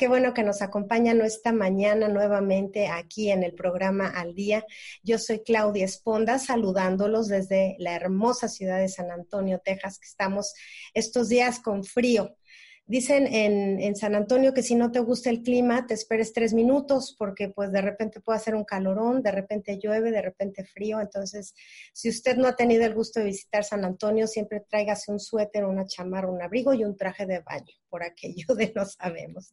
Qué bueno que nos acompañan esta mañana nuevamente aquí en el programa Al Día. Yo soy Claudia Esponda, saludándolos desde la hermosa ciudad de San Antonio, Texas, que estamos estos días con frío. Dicen en, San Antonio que si no te gusta el clima, te esperes tres minutos porque pues de repente puede hacer un calorón, de repente llueve, de repente frío. Entonces, si usted no ha tenido el gusto de visitar San Antonio, siempre tráigase un suéter, una chamarra, un abrigo y un traje de baño, por aquello de no sabemos.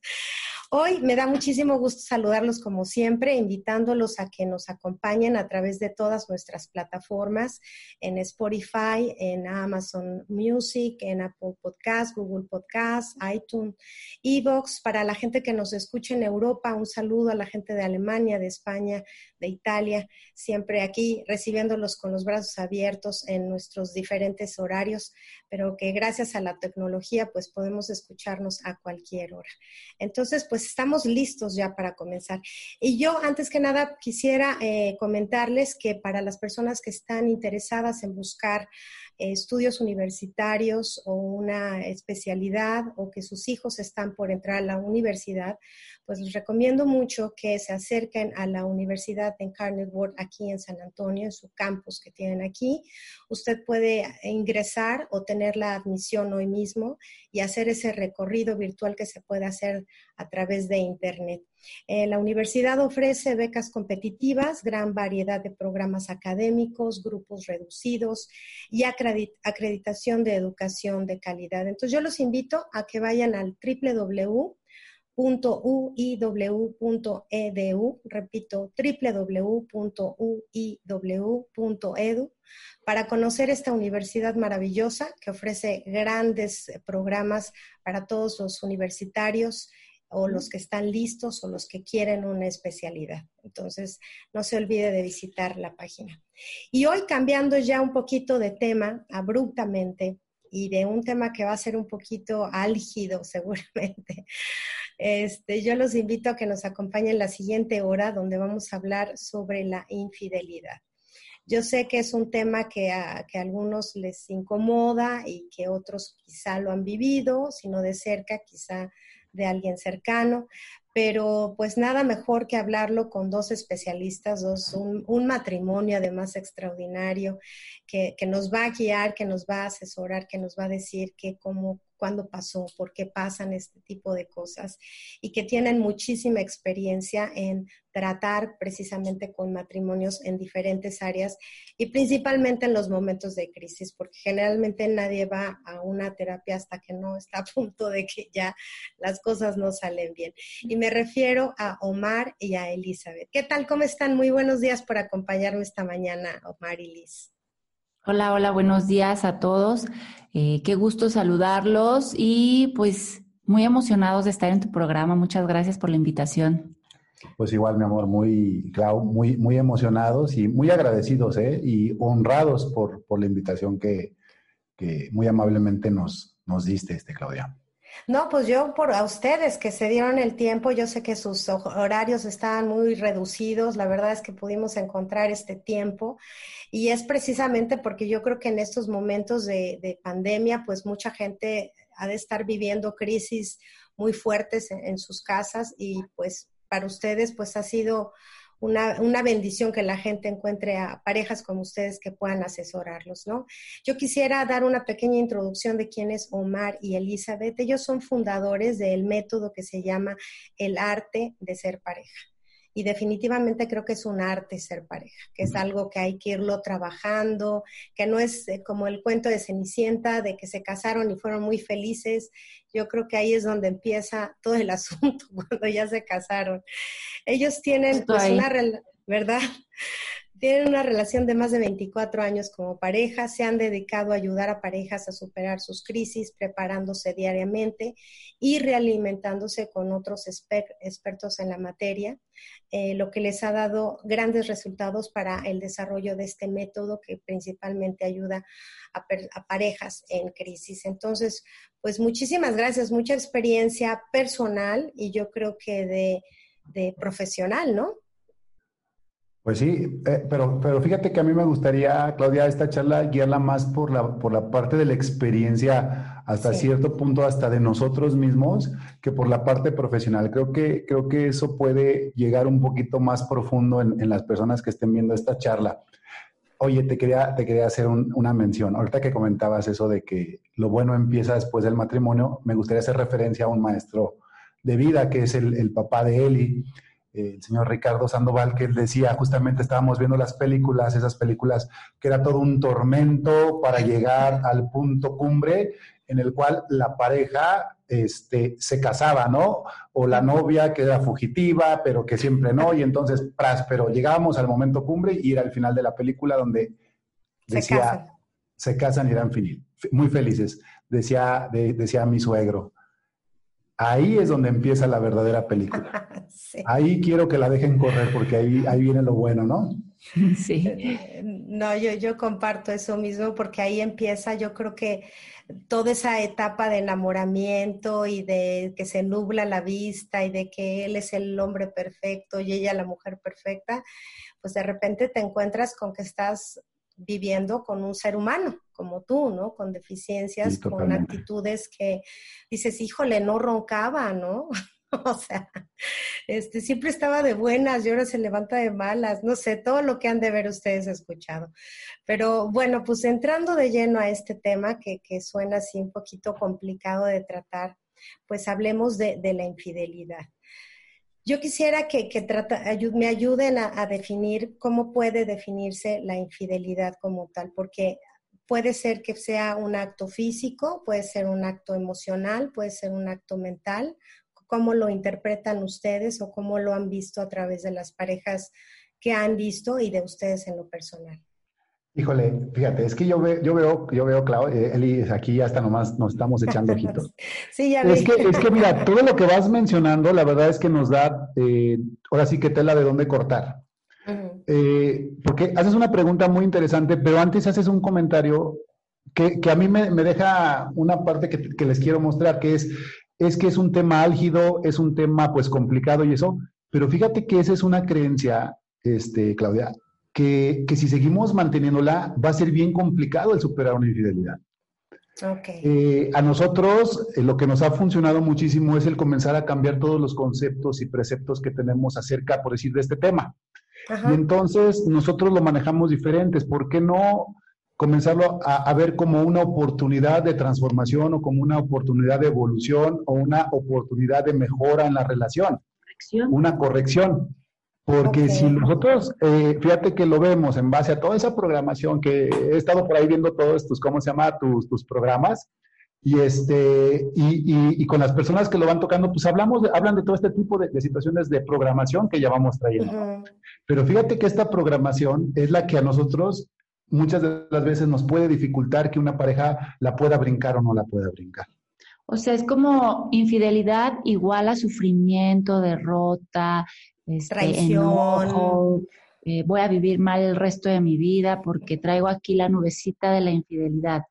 Hoy me da muchísimo gusto saludarlos como siempre, invitándolos a que nos acompañen a través de todas nuestras plataformas, en Spotify, en Amazon Music, en Apple Podcast, Google Podcast, iTunes, Evox. Para la gente que nos escucha en Europa, un saludo a la gente de Alemania, de España, de Italia, siempre aquí recibiéndolos con los brazos abiertos en nuestros diferentes horarios, pero que gracias a la tecnología pues podemos escucharnos a cualquier hora. Entonces, pues estamos listos ya para comenzar. Y yo, antes que nada, quisiera eh, comentarles que para las personas que están interesadas en buscar estudios universitarios o una especialidad o que sus hijos están por entrar a la universidad, pues les recomiendo mucho que se acerquen a la Universidad de Incarnate Word aquí en San Antonio, en su campus que tienen aquí. Usted puede ingresar o tener la admisión hoy mismo y hacer ese recorrido virtual que se puede hacer a través de Internet. Eh, la universidad ofrece becas competitivas, gran variedad de programas académicos, grupos reducidos y acreditación de educación de calidad. Entonces yo los invito a que vayan al www.uiw.edu, repito, www.uiw.edu, para conocer esta universidad maravillosa que ofrece grandes programas para todos los universitarios o los que están listos o los que quieren una especialidad. Entonces, no se olvide de visitar la página. Y hoy cambiando ya un poquito de tema abruptamente y de un tema que va a ser un poquito álgido seguramente, este, yo los invito a que nos acompañen la siguiente hora donde vamos a hablar sobre la infidelidad. Yo sé que es un tema que a, que a algunos les incomoda y que otros quizá lo han vivido, sino de cerca, quizá de alguien cercano, pero pues nada mejor que hablarlo con dos especialistas, dos, un, matrimonio además extraordinario que, que, nos va a guiar, que nos va a asesorar, que nos va a decir que cómo, cuándo pasó, por qué pasan este tipo de cosas y que tienen muchísima experiencia en tratar precisamente con matrimonios en diferentes áreas y principalmente en los momentos de crisis, porque generalmente nadie va a una terapia hasta que no está a punto de que ya las cosas no salen bien. Y me refiero a Omar y a Elizabeth. ¿Qué tal? ¿Cómo están? Muy buenos días por acompañarme esta mañana, Omar y Liz. Hola, hola, buenos días a todos. Eh, qué gusto saludarlos y pues muy emocionados de estar en tu programa. Muchas gracias por la invitación. Pues igual, mi amor, muy, muy, muy emocionados y muy agradecidos ¿eh? y honrados por, por la invitación que, que, muy amablemente nos, nos diste, este, Claudia. No, pues yo por a ustedes que se dieron el tiempo, yo sé que sus horarios estaban muy reducidos, la verdad es que pudimos encontrar este tiempo y es precisamente porque yo creo que en estos momentos de, pandemia, pues mucha gente ha de estar viviendo crisis muy fuertes en, sus casas y pues para ustedes pues ha sido una, una, bendición que la gente encuentre a parejas como ustedes que puedan asesorarlos, ¿no? Yo quisiera dar una pequeña introducción de quién es Omar y Elizabeth. Ellos son fundadores del método que se llama el arte de ser pareja y definitivamente creo que es un arte ser pareja, que es algo que hay que irlo trabajando, que no es eh, como el cuento de Cenicienta, de que se casaron y fueron muy felices. Yo creo que ahí es donde empieza todo el asunto, cuando ya se casaron. Ellos tienen pues, una, ¿verdad? Tienen una relación de más de 24 años como pareja, se han dedicado a ayudar a parejas a superar sus crisis, preparándose diariamente y realimentándose con otros expertos en la materia, eh, lo que les ha dado grandes resultados para el desarrollo de este método que principalmente ayuda a, parejas en crisis. Entonces, pues muchísimas gracias, mucha experiencia personal y yo creo que de profesional, ¿no? Pues sí, eh, pero, pero fíjate que a mí me gustaría, Claudia, esta charla guiarla más por la, por la parte de la experiencia hasta cierto punto, hasta de nosotros mismos, que por la parte profesional. Creo que, creo que eso puede llegar un poquito más profundo en, en las personas que estén viendo esta charla. Oye, te quería, te quería hacer una mención. Ahorita que comentabas eso de que lo bueno empieza después del matrimonio, me gustaría hacer referencia a un maestro de vida, que es el, el papá de Eli el señor Ricardo Sandoval, que él decía, justamente estábamos viendo las películas, esas películas que era todo un tormento para llegar al punto cumbre en el cual la pareja este, se casaba, ¿no? O la novia que era fugitiva, pero que siempre no, y entonces, pero llegábamos al momento cumbre y era el final de la película donde decía, se casan, se casan y eran muy felices, decía, decía mi suegro. Ahí es donde empieza la verdadera película. Ahí quiero que la dejen correr porque ahí, ahí viene lo bueno, ¿no? Sí. Eh, no, yo, yo comparto eso mismo porque ahí empieza, yo creo que toda esa etapa de enamoramiento y de que se nubla la vista y de que él es el hombre perfecto y ella la mujer perfecta, pues de repente te encuentras con que estás viviendo con un ser humano como tú, ¿no? Con deficiencias, con actitudes que dices, híjole, no roncaba, ¿no? o sea, este, siempre estaba de buenas y ahora se levanta de malas, no sé, todo lo que han de ver ustedes escuchado. Pero bueno, pues entrando de lleno a este tema que, que suena así un poquito complicado de tratar, pues hablemos de, de la infidelidad. Yo quisiera que, me ayuden a, definir cómo puede definirse la infidelidad como tal, porque puede ser que sea un acto físico, puede ser un acto emocional, puede ser un acto mental. ¿Cómo lo interpretan ustedes o cómo lo han visto a través de las parejas que han visto y de ustedes en lo personal? Híjole, fíjate, es que yo, veo, yo veo, yo veo, Clau, eh, Eli, aquí hasta nomás nos estamos echando ojitos. sí, ya es que, es que, mira, todo lo que vas mencionando, la verdad es que nos da, eh, ahora sí que tela de dónde cortar. Eh, porque haces una pregunta muy interesante, pero antes haces un comentario que, que a mí me, me, deja una parte que, que, les quiero mostrar, que es, es que es un tema álgido, es un tema pues complicado y eso, pero fíjate que esa es una creencia, este, Claudia, que, si seguimos manteniéndola, va a ser bien complicado el superar una infidelidad. Okay. Eh, a nosotros eh, lo que nos ha funcionado muchísimo es el comenzar a cambiar todos los conceptos y preceptos que tenemos acerca, por decir, de este tema. Y entonces nosotros lo manejamos diferentes. ¿Por qué no comenzarlo a, a, ver como una oportunidad de transformación o como una oportunidad de evolución o una oportunidad de mejora en la relación? Corrección. Una corrección. Porque si nosotros, eh, fíjate que lo vemos en base a toda esa programación que he estado por ahí viendo todos tus, ¿cómo se llama? Tus, tus programas. Y, este, y, y, con las personas que lo van tocando, pues hablamos, hablan de todo este tipo de, situaciones de programación que ya vamos trayendo. Pero fíjate que esta programación es la que a nosotros muchas de las veces nos puede dificultar que una pareja la pueda brincar o no la pueda brincar. O sea, es como infidelidad igual a sufrimiento, derrota, este, Traición. Eh, voy a vivir mal el resto de mi vida porque traigo aquí la nubecita de la infidelidad.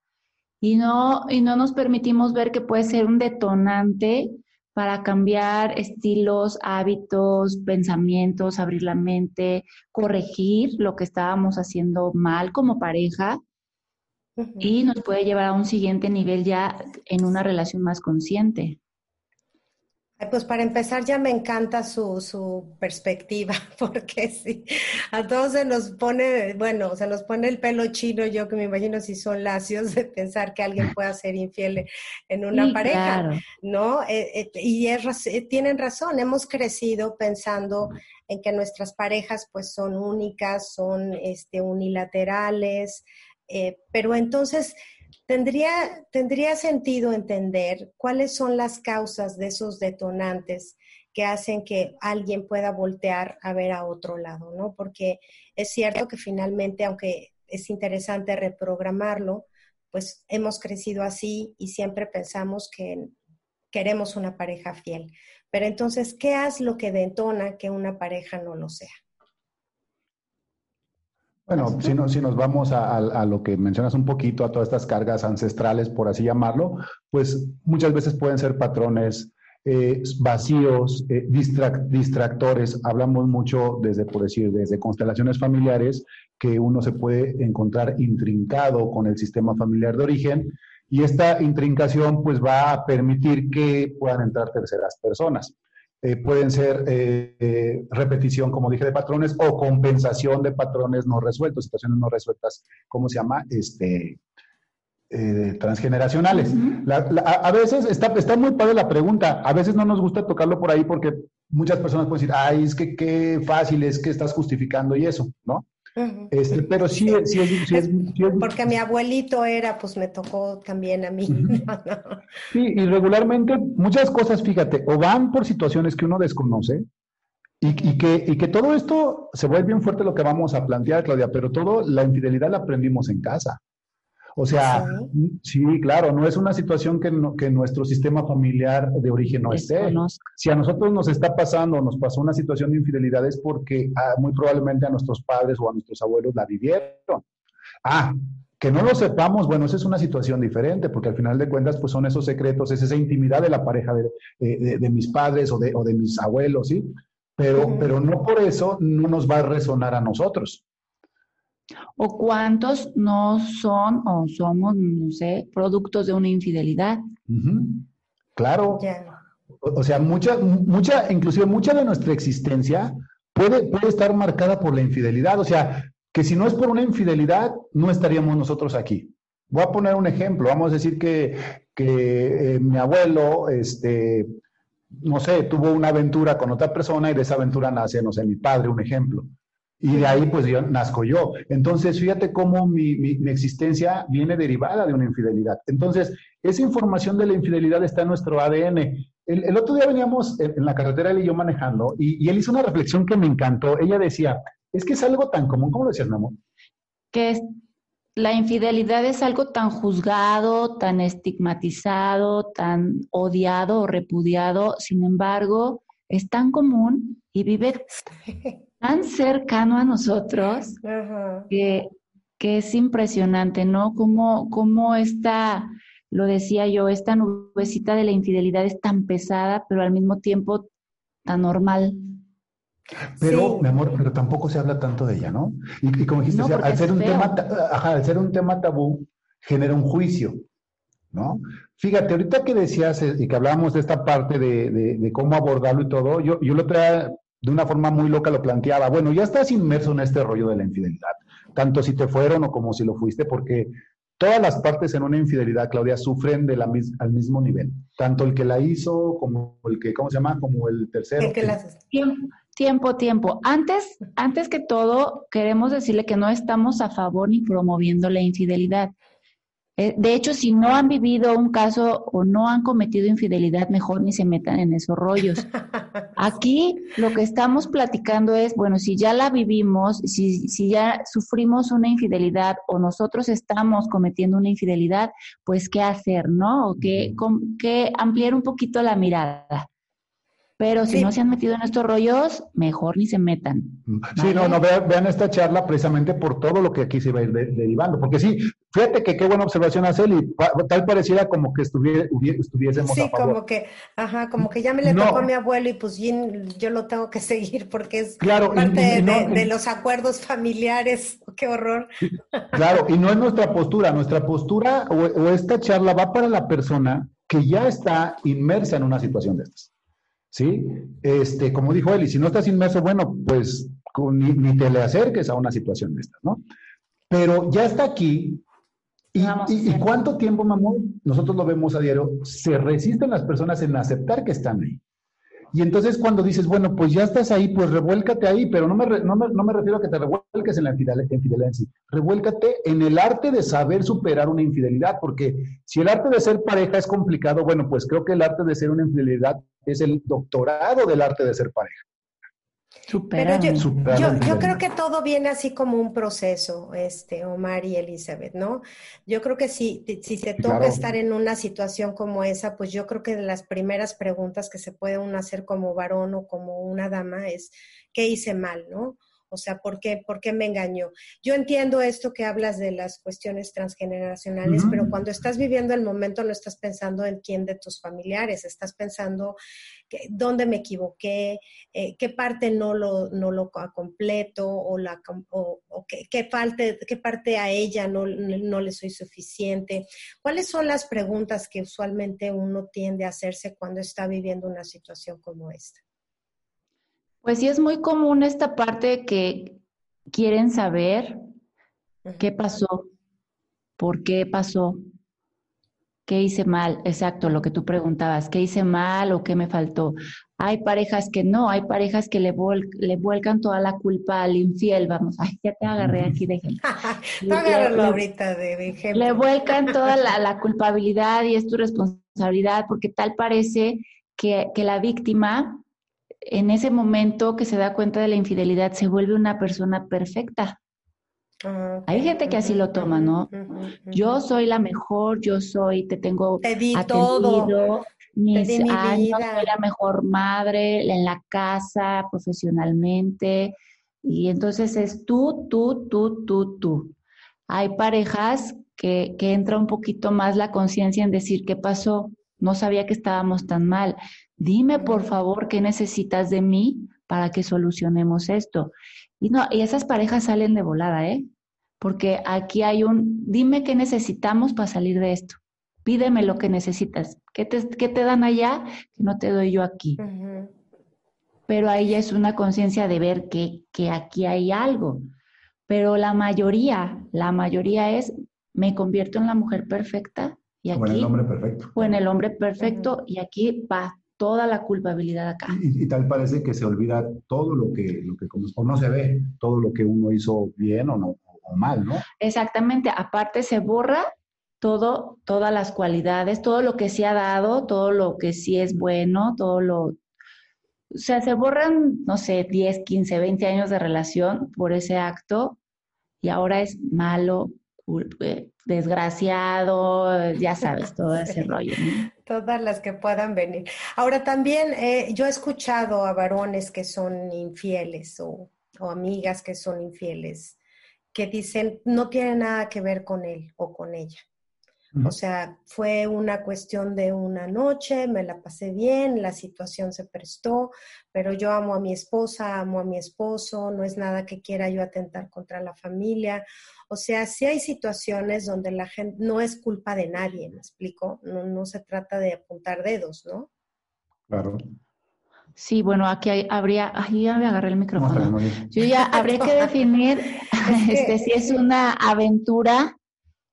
Y no, y no nos permitimos ver que puede ser un detonante para cambiar estilos, hábitos, pensamientos, abrir la mente, corregir lo que estábamos haciendo mal como pareja y nos puede llevar a un siguiente nivel ya en una relación más consciente. Pues para empezar ya me encanta su, su, perspectiva, porque sí, a todos se nos pone, bueno, se nos pone el pelo chino, yo que me imagino si son lacios de pensar que alguien pueda ser infiel en una pareja, ¿no? Eh, eh, y es, eh, tienen razón, hemos crecido pensando en que nuestras parejas pues son únicas, son este, unilaterales, pero entonces Tendría, tendría sentido entender cuáles son las causas de esos detonantes que hacen que alguien pueda voltear a ver a otro lado, ¿no? Porque es cierto que finalmente, aunque es interesante reprogramarlo, pues hemos crecido así y siempre pensamos que queremos una pareja fiel. Pero entonces, ¿qué es lo que detona que una pareja no lo sea? Bueno, si, no, si nos vamos a, lo que mencionas un poquito, a todas estas cargas ancestrales, por así llamarlo, pues muchas veces pueden ser patrones eh, vacíos, eh, distractores. Hablamos mucho desde, por decir, desde constelaciones familiares, que uno se puede encontrar intrincado con el sistema familiar de origen y esta intrincación pues va a permitir que puedan entrar terceras personas. Eh, pueden ser eh, eh, repetición, como dije, de patrones o compensación de patrones no resueltos, situaciones no resueltas, ¿cómo se llama? Este, transgeneracionales. a, veces está, está muy padre la pregunta, a veces no nos gusta tocarlo por ahí porque muchas personas pueden decir, ay, es que qué fácil es que estás justificando y eso, ¿no? Este, pero sí, sí, es, Porque mi abuelito era, pues me tocó también a mí. Sí, y regularmente muchas cosas, fíjate, o van por situaciones que uno desconoce, y, y, que, y que todo esto se vuelve bien fuerte lo que vamos a plantear, Claudia, pero todo la infidelidad la aprendimos en casa. O sea, sí. claro, no es una situación que, que nuestro sistema familiar de origen no esté. Si a nosotros nos está pasando, nos pasó una situación de infidelidad es porque ah, muy probablemente a nuestros padres o a nuestros abuelos la vivieron. Ah, que no lo sepamos, bueno, esa es una situación diferente, porque al final de cuentas, pues son esos secretos, es esa intimidad de la pareja de, eh, de, mis padres o de, o de mis abuelos, ¿sí? Pero, pero no por eso no nos va a resonar a nosotros. ¿O cuántos no son o somos, no sé, productos de una infidelidad? Claro. O, sea, mucha, mucha, inclusive mucha de nuestra existencia puede, puede estar marcada por la infidelidad. O sea, que si no es por una infidelidad, no estaríamos nosotros aquí. Voy a poner un ejemplo. Vamos a decir que, que eh, mi abuelo, este, no sé, tuvo una aventura con otra persona y de esa aventura nace, no sé, mi padre, un ejemplo. Y de ahí pues yo nazco yo. Entonces, fíjate cómo mi, mi, existencia viene derivada de una infidelidad. Entonces, esa información de la infidelidad está en nuestro ADN. El, el otro día veníamos en, la carretera él y yo manejando y, y, él hizo una reflexión que me encantó. Ella decía, es que es algo tan común, ¿cómo lo decías, mi amor? Que la infidelidad es algo tan juzgado, tan estigmatizado, tan odiado o repudiado. Sin embargo, es tan común y vive tan cercano a nosotros que, es impresionante, ¿no? Como, como esta, lo decía yo, esta nubecita de la infidelidad es tan pesada, pero al mismo tiempo tan normal. Pero, mi amor, pero tampoco se habla tanto de ella, ¿no? Y, como dijiste, al, ser un tema, al ser un tema tabú, genera un juicio, ¿no? Fíjate, ahorita que decías eh, y que hablábamos de esta parte de, cómo abordarlo y todo, yo, yo lo traía de una forma muy loca lo planteaba, bueno, ya estás inmerso en este rollo de la infidelidad, tanto si te fueron o como si lo fuiste, porque todas las partes en una infidelidad, Claudia, sufren de la, al mismo nivel, tanto el que la hizo como el que, ¿cómo se llama? Como el tercero. tiempo, tiempo, tiempo. Antes, antes que todo, queremos decirle que no estamos a favor ni promoviendo la infidelidad. Eh, de hecho, si no han vivido un caso o no han cometido infidelidad, mejor ni se metan en esos rollos. Aquí lo que estamos platicando es, bueno, si ya la vivimos, si, si ya sufrimos una infidelidad o nosotros estamos cometiendo una infidelidad, pues qué hacer, ¿no? O que, que ampliar un poquito la mirada. Pero si no se han metido en estos rollos, mejor ni se metan. Sí, no, no, vean, esta charla precisamente por todo lo que aquí se va a ir derivando. Porque sí, fíjate que qué buena observación hace él y tal pareciera como que estuviésemos Sí, como que, ajá, como que ya me le tocó a mi abuelo y pues yo lo tengo que seguir porque es parte de, los acuerdos familiares. Qué horror. Claro, y no es nuestra postura. Nuestra postura o esta charla va para la persona que ya está inmersa en una situación de estas. ¿Sí? Este, como dijo él, y si no estás inmerso, bueno, pues ni, ni, te le acerques a una situación de estas, ¿no? Pero ya está aquí. ¿Y, y, y cuánto tiempo, mamón? Nosotros lo vemos a diario. Se resisten las personas en aceptar que están ahí. Y entonces cuando dices, bueno, pues ya estás ahí, pues revuélcate ahí, pero no me, no me, no me refiero a que te revuelques en la infidelidad, en sí. Revuélcate en el arte de saber superar una infidelidad, porque si el arte de ser pareja es complicado, bueno, pues creo que el arte de ser una infidelidad es el doctorado del arte de ser pareja. Pero yo, yo, creo que todo viene así como un proceso, este, Omar y Elizabeth, ¿no? Yo creo que si, si se toca estar en una situación como esa, pues yo creo que de las primeras preguntas que se puede uno hacer como varón o como una dama es, ¿qué hice mal, no? O sea, ¿por qué, ¿por qué me engañó? Yo entiendo esto que hablas de las cuestiones transgeneracionales, pero cuando estás viviendo el momento no estás pensando en quién de tus familiares, estás pensando que, dónde me equivoqué, eh, qué parte no lo, no lo completo o, la, o, qué, parte, qué parte a ella no, no le soy suficiente. ¿Cuáles son las preguntas que usualmente uno tiende a hacerse cuando está viviendo una situación como esta? Pues sí es muy común esta parte que quieren saber qué pasó, por qué pasó, qué hice mal, exacto, lo que tú preguntabas, qué hice mal o qué me faltó. Hay parejas que no, hay parejas que le, le vuelcan toda la culpa al infiel, vamos, ay, ya te agarré aquí de ejemplo. le, ahorita de ejemplo. Le vuelcan toda la, la, culpabilidad y es tu responsabilidad, porque tal parece que, que la víctima en ese momento que se da cuenta de la infidelidad se vuelve una persona perfecta. Ah, Hay gente que así lo toma, ¿no? Yo soy la mejor, yo soy, te tengo te di todo, mis años, soy la mejor madre en la casa, profesionalmente, y entonces es tú, tú, tú, tú, tú. Hay parejas que, que entra un poquito más la conciencia en decir qué pasó, no sabía que estábamos tan mal. Dime, por favor, qué necesitas de mí para que solucionemos esto. Y no, y esas parejas salen de volada, ¿eh? Porque aquí hay un, dime qué necesitamos para salir de esto. Pídeme lo que necesitas. ¿Qué te, te dan allá que no te doy yo aquí? Pero ahí ya es una conciencia de ver que, que aquí hay algo. Pero la mayoría, la mayoría es, me convierto en la mujer perfecta y aquí, o en el hombre perfecto. O en el hombre perfecto y aquí va toda la culpabilidad acá. Y, tal parece que se olvida todo lo que, lo que o no se ve, todo lo que uno hizo bien o, no, o mal, ¿no? Exactamente, aparte se borra todo, todas las cualidades, todo lo que se ha dado, todo lo que sí es bueno, todo lo... O sea, se borran, no sé, 10, 15, 20 años de relación por ese acto y ahora es malo, eh, desgraciado, ya sabes, todo ese rollo. Todas las que puedan venir. Ahora también eh, yo he escuchado a varones que son infieles o, o amigas que son infieles que dicen no tiene nada que ver con él o con ella. O sea, fue una cuestión de una noche, me la pasé bien, la situación se prestó, pero yo amo a mi esposa, amo a mi esposo, no es nada que quiera yo atentar contra la familia. O sea, sí hay situaciones donde la gente no es culpa de nadie, ¿me explico? No, se trata de apuntar dedos, ¿no? Claro. Sí, bueno, aquí habría, ay, ya me agarré el micrófono. Yo ya habría que definir este, si es una aventura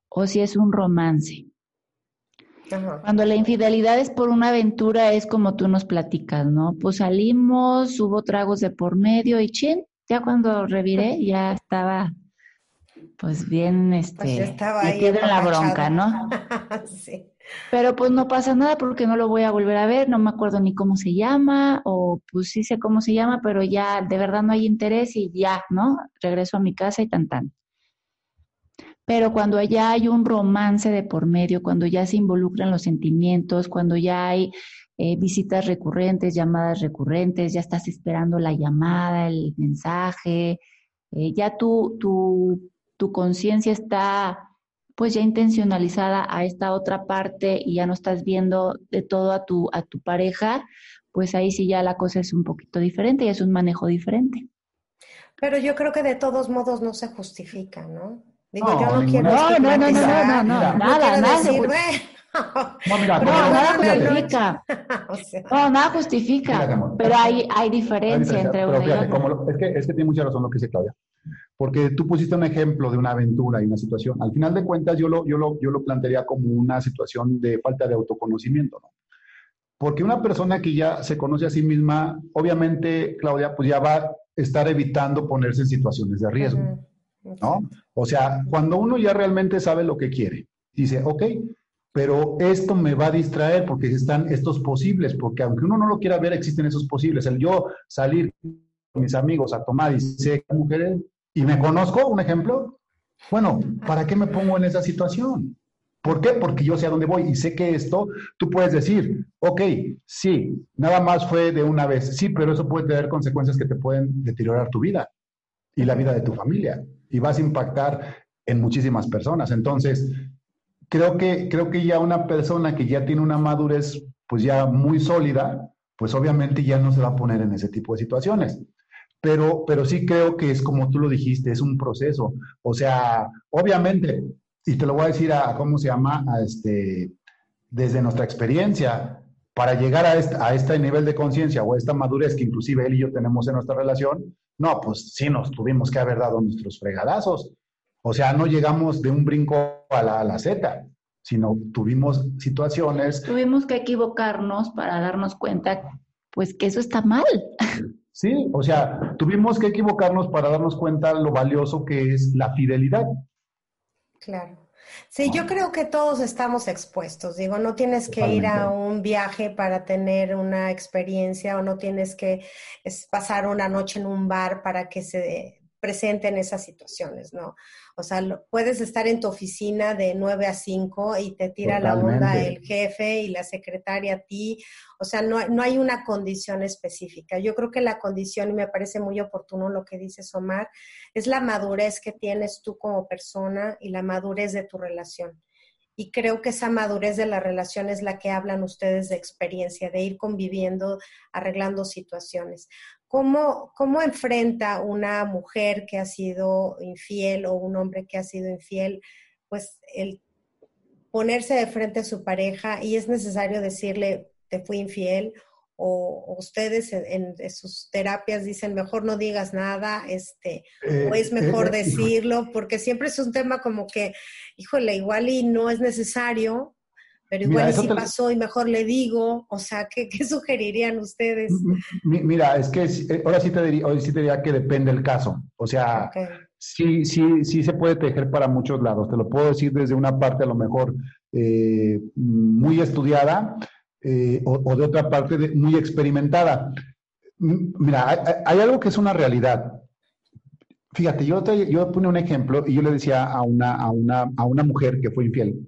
o si es un romance. Cuando la infidelidad es por una aventura, es como tú nos platicas, ¿no? Pues salimos, hubo tragos de por medio y chin, ya cuando reviré ya estaba pues bien, este, pues estaba ahí en la bronca, ¿no? sí. Pero pues no pasa nada porque no lo voy a volver a ver, no me acuerdo ni cómo se llama, o pues sí sé cómo se llama, pero ya de verdad no hay interés y ya, ¿no? Regreso a mi casa y tan tan. Pero cuando ya hay un romance de por medio, cuando ya se involucran los sentimientos, cuando ya hay eh, visitas recurrentes, llamadas recurrentes, ya estás esperando la llamada, el mensaje, eh, ya tu, tu, tu conciencia está pues ya intencionalizada a esta otra parte y ya no estás viendo de todo a tu, a tu pareja, pues ahí sí ya la cosa es un poquito diferente y es un manejo diferente. Pero yo creo que de todos modos no se justifica, ¿no? Digo, yo no quiero no, no, no, no, no, no, nada, nada. No, mira, no, nada justifica. no, nada justifica. pero hay, hay diferencia entre uno y otro. es, que, es que tiene mucha razón lo que dice Claudia. Porque tú pusiste un ejemplo de una aventura y una situación. Al final de cuentas, yo lo, yo lo, yo lo plantearía como una situación de falta de autoconocimiento, ¿no? Porque una persona que ya se conoce a sí misma, obviamente, Claudia, pues ya va a estar evitando ponerse en situaciones de riesgo, ¿no? O sea, cuando uno ya realmente sabe lo que quiere, dice, ok, pero esto me va a distraer porque están estos posibles, porque aunque uno no lo quiera ver, existen esos posibles. El yo salir con mis amigos a tomar y sé mujeres y me conozco, un ejemplo, bueno, ¿para qué me pongo en esa situación? ¿Por qué? Porque yo sé a dónde voy y sé que esto, tú puedes decir, ok, sí, nada más fue de una vez, sí, pero eso puede tener consecuencias que te pueden deteriorar tu vida y la vida de tu familia y vas a impactar en muchísimas personas. Entonces, creo que, creo que ya una persona que ya tiene una madurez pues ya muy sólida, pues obviamente ya no se va a poner en ese tipo de situaciones. Pero, pero sí creo que es como tú lo dijiste, es un proceso. O sea, obviamente, y te lo voy a decir a, cómo se llama, a este, desde nuestra experiencia, para llegar a este, a este nivel de conciencia o a esta madurez que inclusive él y yo tenemos en nuestra relación, no, pues sí nos tuvimos que haber dado nuestros fregadazos. O sea, no llegamos de un brinco a la, a la Z, sino tuvimos situaciones. Tuvimos que equivocarnos para darnos cuenta, pues, que eso está mal. Sí, o sea, tuvimos que equivocarnos para darnos cuenta lo valioso que es la fidelidad. Claro. Sí, yo creo que todos estamos expuestos. Digo, no tienes que ir a un viaje para tener una experiencia o no tienes que pasar una noche en un bar para que se presenten esas situaciones, ¿no? O sea, puedes estar en tu oficina de 9 a 5 y te tira la onda el jefe y la secretaria a ti. O sea, no, no hay una condición específica. Yo creo que la condición, y me parece muy oportuno lo que dices, Omar, es la madurez que tienes tú como persona y la madurez de tu relación. Y creo que esa madurez de la relación es la que hablan ustedes de experiencia, de ir conviviendo, arreglando situaciones. ¿Cómo, ¿Cómo enfrenta una mujer que ha sido infiel o un hombre que ha sido infiel, pues el ponerse de frente a su pareja y es necesario decirle, te fui infiel? O, ustedes en, sus terapias dicen mejor no digas nada, este, o es eh, mejor eh, decirlo, porque siempre es un tema como que, híjole, igual y no es necesario, pero igual si pasó y mejor le digo, o sea, ¿qué, sugerirían ustedes? Mira, es que eh, ahora sí te diría, hoy sí te diría que depende el caso. O sea, sí, sí, sí se puede tejer para muchos lados. Te lo puedo decir desde una parte a lo mejor eh, muy estudiada eh, o, de otra parte muy experimentada. Mira, hay, algo que es una realidad. Fíjate, yo, te, yo puse un ejemplo y yo le decía a una, a, una, a una mujer que fue infiel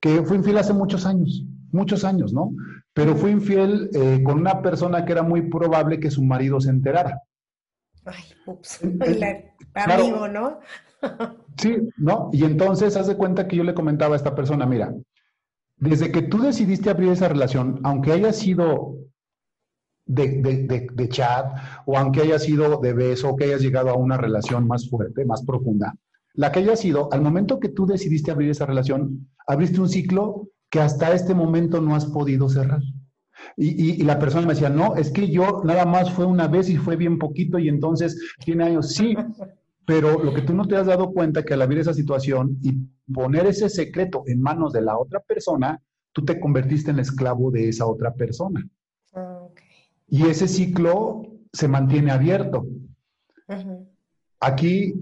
que fue infiel hace muchos años, muchos años, ¿no? Pero fue infiel eh, con una persona que era muy probable que su marido se enterara. Ay, ups, amigo, ¿no? sí, ¿no? Y entonces haz de cuenta que yo le comentaba a esta persona, mira, desde que tú decidiste abrir esa relación, aunque haya sido de, de, de, chat o aunque haya sido de beso o que hayas llegado a una relación más fuerte, más profunda, la que haya sido, al momento que tú decidiste abrir esa relación, abriste un ciclo que hasta este momento no has podido cerrar. Y, la persona me decía, no, es que yo nada más fue una vez y fue bien poquito y entonces tiene años. Sí, pero lo que tú no te has dado cuenta que al abrir esa situación y poner ese secreto en manos de la otra persona, tú te convertiste en esclavo de esa otra persona. Ah, y ese ciclo se mantiene abierto. Aquí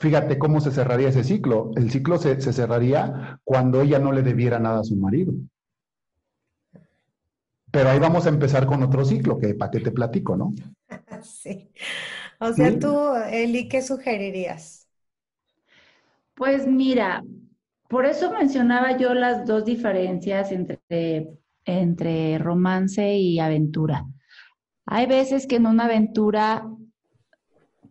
fíjate cómo se cerraría ese ciclo. El ciclo se, cerraría cuando ella no le debiera nada a su marido. Pero ahí vamos a empezar con otro ciclo, que para qué te platico, ¿no? Sí. O sea, tú, Eli, ¿qué sugerirías? Pues mira, por eso mencionaba yo las dos diferencias entre, entre romance y aventura. Hay veces que en una aventura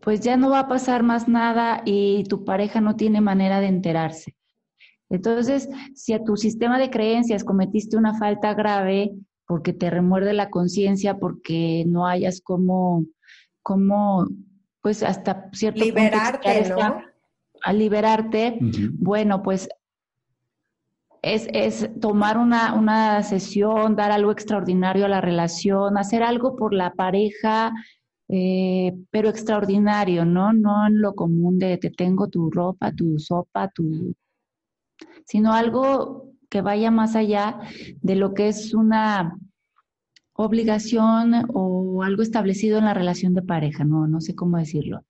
pues ya no va a pasar más nada y tu pareja no tiene manera de enterarse. Entonces, si a tu sistema de creencias cometiste una falta grave porque te remuerde la conciencia, porque no hayas como, como, pues hasta cierto Liberarte, ¿no? al liberarte, bueno, pues es, es tomar una, una, sesión, dar algo extraordinario a la relación, hacer algo por la pareja, eh, pero extraordinario, ¿no? No en lo común de te tengo tu ropa, tu sopa, tu... sino algo que vaya más allá de lo que es una obligación o algo establecido en la relación de pareja, no, no sé cómo decirlo.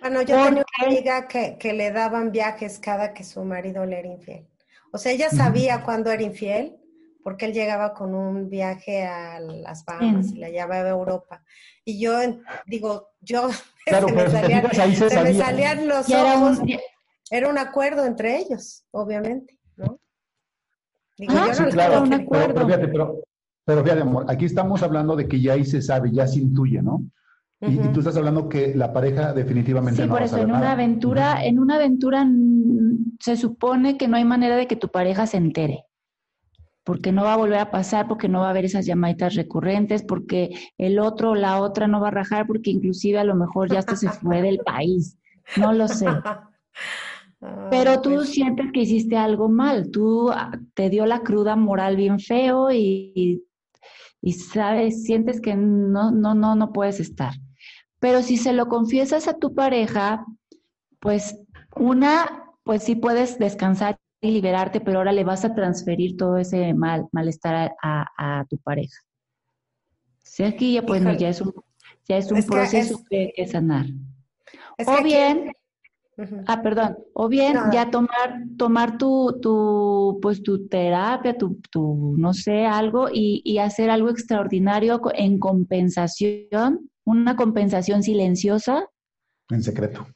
Bueno, yo tenía una amiga que, que, le daban viajes cada que su marido le era infiel. O sea, ella sabía cuándo era infiel, porque él llegaba con un viaje a las Bahamas y la llevaba a Europa. Y yo digo, yo claro, se, me salían, se, me salían, los ojos. Era un, acuerdo entre ellos, obviamente, ¿no? Digo, ah, yo no claro, un acuerdo. Pero, fíjate, pero, pero fíjate, amor, aquí estamos hablando de que ya ahí se sabe, ya se intuye, ¿no? y, tú estás hablando que la pareja definitivamente sí, no por eso, en una aventura, en una aventura se supone que no hay manera de que tu pareja se entere porque no va a volver a pasar, porque no va a haber esas llamaditas recurrentes, porque el otro o la otra no va a rajar, porque inclusive a lo mejor ya hasta se fue del país. No lo sé. Pero tú pues sientes que hiciste algo mal, tú ah, te dio la cruda moral bien feo y, y, sabes, sientes que no, no, no, no puedes estar. Pero si se lo confiesas a tu pareja, pues una, pues sí puedes descansar y liberarte, pero ahora le vas a transferir todo ese mal, malestar a, tu pareja. Si aquí ya, pues, ya es un, ya es un proceso que, que, sanar. o bien, ah, perdón, o bien ya tomar, tomar tu, tu, pues tu terapia, tu, tu no sé, algo y, y hacer algo extraordinario en compensación, una compensación silenciosa. En secreto.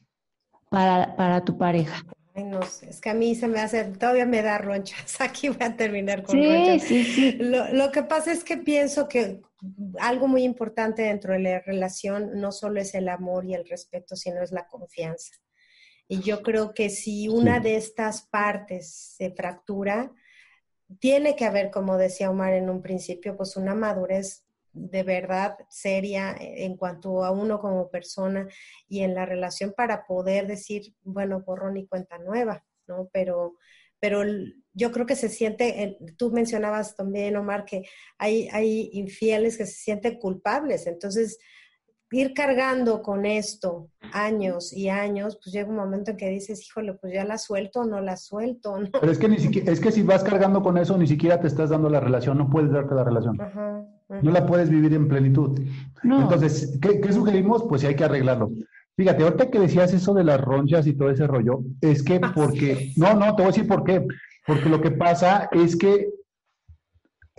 Para, para tu pareja. Ay, no sé, es que a mí se me hace, todavía me da ronchas. Aquí voy a terminar con ronchas. Sí, sí. Lo, lo, que pasa es que pienso que algo muy importante dentro de la relación no solo es el amor y el respeto, sino es la confianza. Y yo creo que si una de estas partes se fractura, tiene que haber, como decía Omar en un principio, pues una madurez de verdad seria en cuanto a uno como persona y en la relación para poder decir, bueno, borrón y cuenta nueva, ¿no? Pero, pero yo creo que se siente, tú mencionabas también, Omar, que hay, hay infieles que se sienten culpables, entonces ir cargando con esto años y años, pues llega un momento en que dices, híjole, pues ya la suelto o no la suelto, ¿no? Pero es que ni siquiera, es que si vas cargando con eso, ni siquiera te estás dando la relación, no puedes darte la relación. No la puedes vivir en plenitud. Entonces, ¿qué, sugerimos? Pues sí hay que arreglarlo. Fíjate, ahorita que decías eso de las ronchas y todo ese rollo, es que ah, porque, no, no, te voy a decir por qué. Porque lo que pasa es que,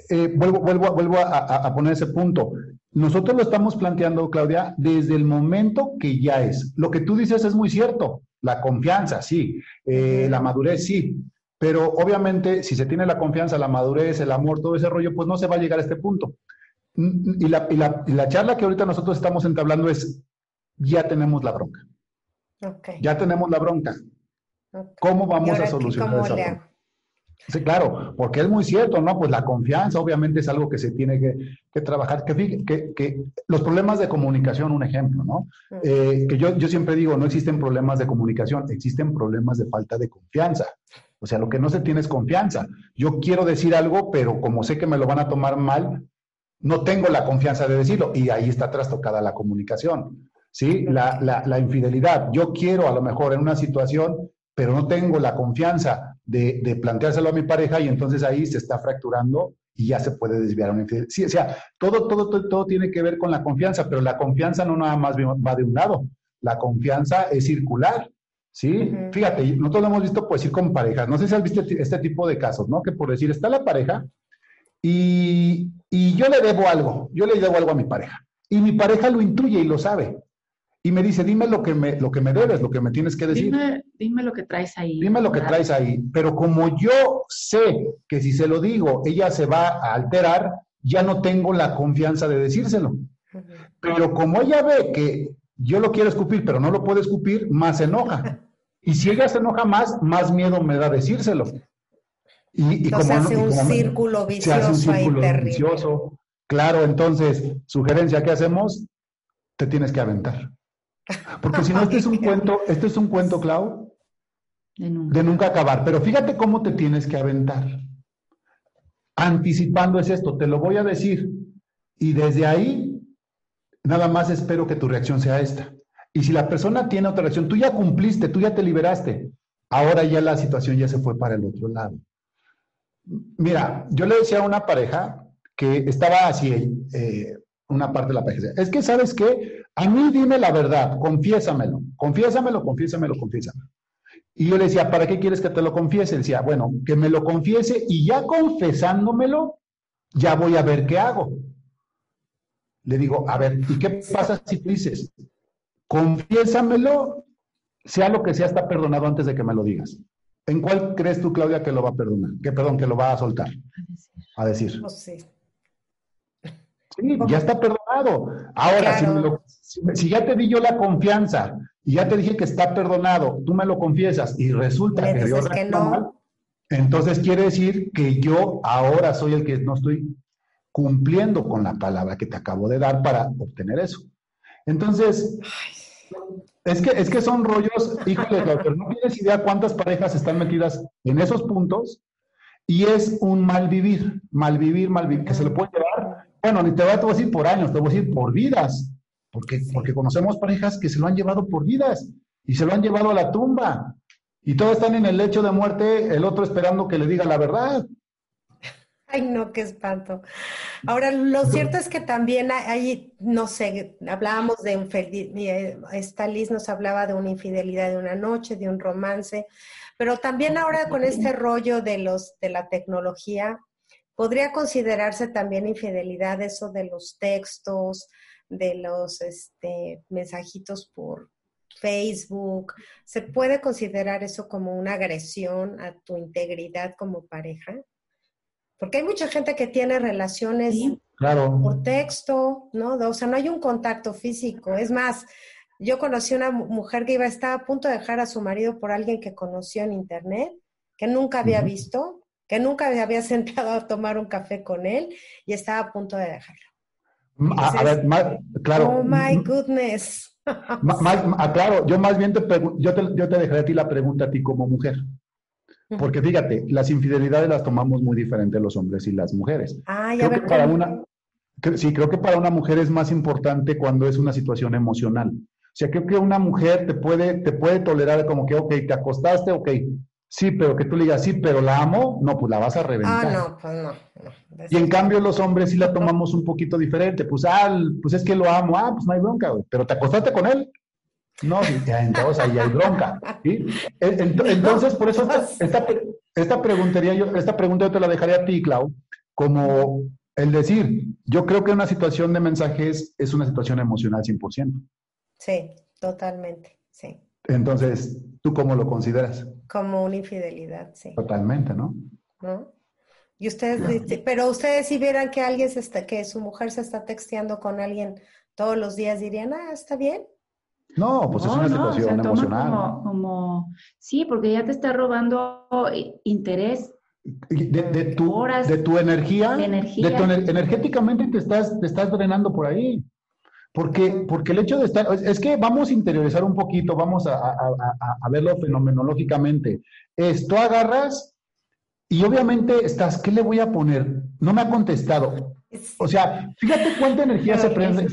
eh, vuelvo, vuelvo, vuelvo a poner ese punto. Nosotros lo estamos planteando, Claudia, desde el momento que ya es. Lo que tú dices es muy cierto. La confianza, sí. Eh, la madurez, sí. Pero obviamente, si se tiene la confianza, la madurez, el amor, todo ese rollo, pues no se va a llegar a este punto. Y la, y la, charla que ahorita nosotros estamos entablando es, ya tenemos la bronca. Ya tenemos la bronca. ¿Cómo vamos a solucionar eso? Sí, claro, porque es muy cierto, ¿no? Pues la confianza obviamente es algo que se tiene que, trabajar. Que, que, que, los problemas de comunicación, un ejemplo, ¿no? Eh, que yo, yo siempre digo, no existen problemas de comunicación, existen problemas de falta de confianza. O sea, lo que no se tiene es confianza. Yo quiero decir algo, pero como sé que me lo van a tomar mal, no tengo la confianza de decirlo. Y ahí está trastocada la comunicación. ¿Sí? La, la, la infidelidad. Yo quiero a lo mejor en una situación pero no tengo la confianza de, planteárselo a mi pareja y entonces ahí se está fracturando y ya se puede desviar a una infidelidad. Sí, o sea, todo, todo, todo, todo, tiene que ver con la confianza, pero la confianza no nada más va de un lado, la confianza es circular. ¿Sí? Fíjate, nosotros lo hemos visto pues ir con parejas. No sé si has visto este tipo de casos, ¿no? Que por decir, está la pareja y, y yo le debo algo, yo le debo algo a mi pareja. Y mi pareja lo intuye y lo sabe y me dice, dime lo que me, lo que me debes, lo que me tienes que decir. Dime, lo que traes ahí. Dime lo que traes ahí. Pero como yo sé que si se lo digo, ella se va a alterar, ya no tengo la confianza de decírselo. Pero como ella ve que yo lo quiero escupir, pero no lo puedo escupir, más se enoja. Y si ella se enoja más, más miedo me da decírselo. Y, como se hace un círculo vicioso ahí Vicioso. Claro, entonces, sugerencia, ¿qué hacemos? Te tienes que aventar Porque si no, este es un cuento, este es un cuento, Clau, de nunca. de nunca acabar. Pero fíjate cómo te tienes que aventar. Anticipando es esto, te lo voy a decir. Y desde ahí, nada más espero que tu reacción sea esta. Y si la persona tiene otra reacción, tú ya cumpliste, tú ya te liberaste. Ahora ya la situación ya se fue para el otro lado. Mira, yo le decía a una pareja que estaba así, eh, una parte de la pareja. Es que, ¿sabes qué? A mí dime la verdad, confiésamelo, confiésamelo, confiésamelo, confiésamelo. Y yo le decía, ¿para qué quieres que te lo confiese? Decía, bueno, que me lo confiese y ya confesándomelo, ya voy a ver qué hago. Le digo, a ver, ¿y qué pasa si tú dices, confiésamelo, sea lo que sea, está perdonado antes de que me lo digas? ¿En cuál crees tú, Claudia, que lo va a perdonar? Que, perdón, que lo va a soltar. A decir. Decir. Sí, ya está perdonado. Ahora, si, ya te di yo la confianza y ya te dije que está perdonado, tú me lo confiesas y resulta que yo que no. entonces quiere decir que yo ahora soy el que no estoy cumpliendo con la palabra que te acabo de dar para obtener eso. Entonces, es que, es que son rollos, híjole, pero no tienes idea cuántas parejas están metidas en esos puntos y es un mal vivir, mal vivir, mal vivir, que se le puede llevar, bueno, ni te voy a decir por años, te voy a decir por vidas, porque, porque conocemos parejas que se lo han llevado por vidas y se lo han llevado a la tumba y todos están en el lecho de muerte, el otro esperando que le diga la verdad. Ay, no, qué espanto. Ahora, lo cierto es que también hay, no sé, hablábamos de infidelidad, esta Liz nos hablaba de una infidelidad de una noche, de un romance, pero también ahora con este rollo de los de la tecnología, podría considerarse también infidelidad eso de los textos, de los este, mensajitos por Facebook. ¿Se puede considerar eso como una agresión a tu integridad como pareja? Porque hay mucha gente que tiene relaciones por texto, ¿no? O sea, no hay un contacto físico. Es más, yo conocí una mujer que iba a estar a punto de dejar a su marido por alguien que conoció en internet, que nunca había visto, que nunca había sentado a tomar un café con él y estaba a punto de dejarlo. a, ver, claro. Oh my goodness. Ah, claro, yo más bien te, yo te, yo te dejaré a ti la pregunta a ti como mujer. Porque fíjate, las infidelidades las tomamos muy diferente los hombres y las mujeres. Ah, ya creo que para una, sí, creo que para una mujer es más importante cuando es una situación emocional. O sea, creo que una mujer te puede, te puede tolerar como que, ok, te acostaste, ok, sí, pero que tú le digas, sí, pero la amo, no, pues la vas a reventar. Ah, no, pues no. Y en cambio los hombres sí la tomamos un poquito diferente. Pues, ah, pues es que lo amo, ah, pues no hay bronca, güey. Pero te acostaste con él, no, entonces ahí hay bronca. Entonces, por eso esta, esta, preguntaría yo, esta pregunta yo te la dejaría a ti, Clau, como el decir, yo creo que una situación de mensajes es una situación emocional 100%. Sí, totalmente, sí. Entonces, ¿tú cómo lo consideras? Como una infidelidad, sí. Totalmente, ¿no? ¿No? Y ustedes, pero ustedes si vieran que alguien se está, que su mujer se está texteando con alguien todos los días, dirían, ah, está bien. No, pues es una situación emocional. Como, sí, porque ya te está robando interés. De, tu, de tu energía, de, energéticamente te estás, te estás drenando por ahí. Porque, porque el hecho de estar, es que vamos a interiorizar un poquito, vamos a, a verlo fenomenológicamente. Esto agarras y obviamente estás, ¿qué le voy a poner? No me ha contestado. O sea, fíjate cuánta energía se, prende,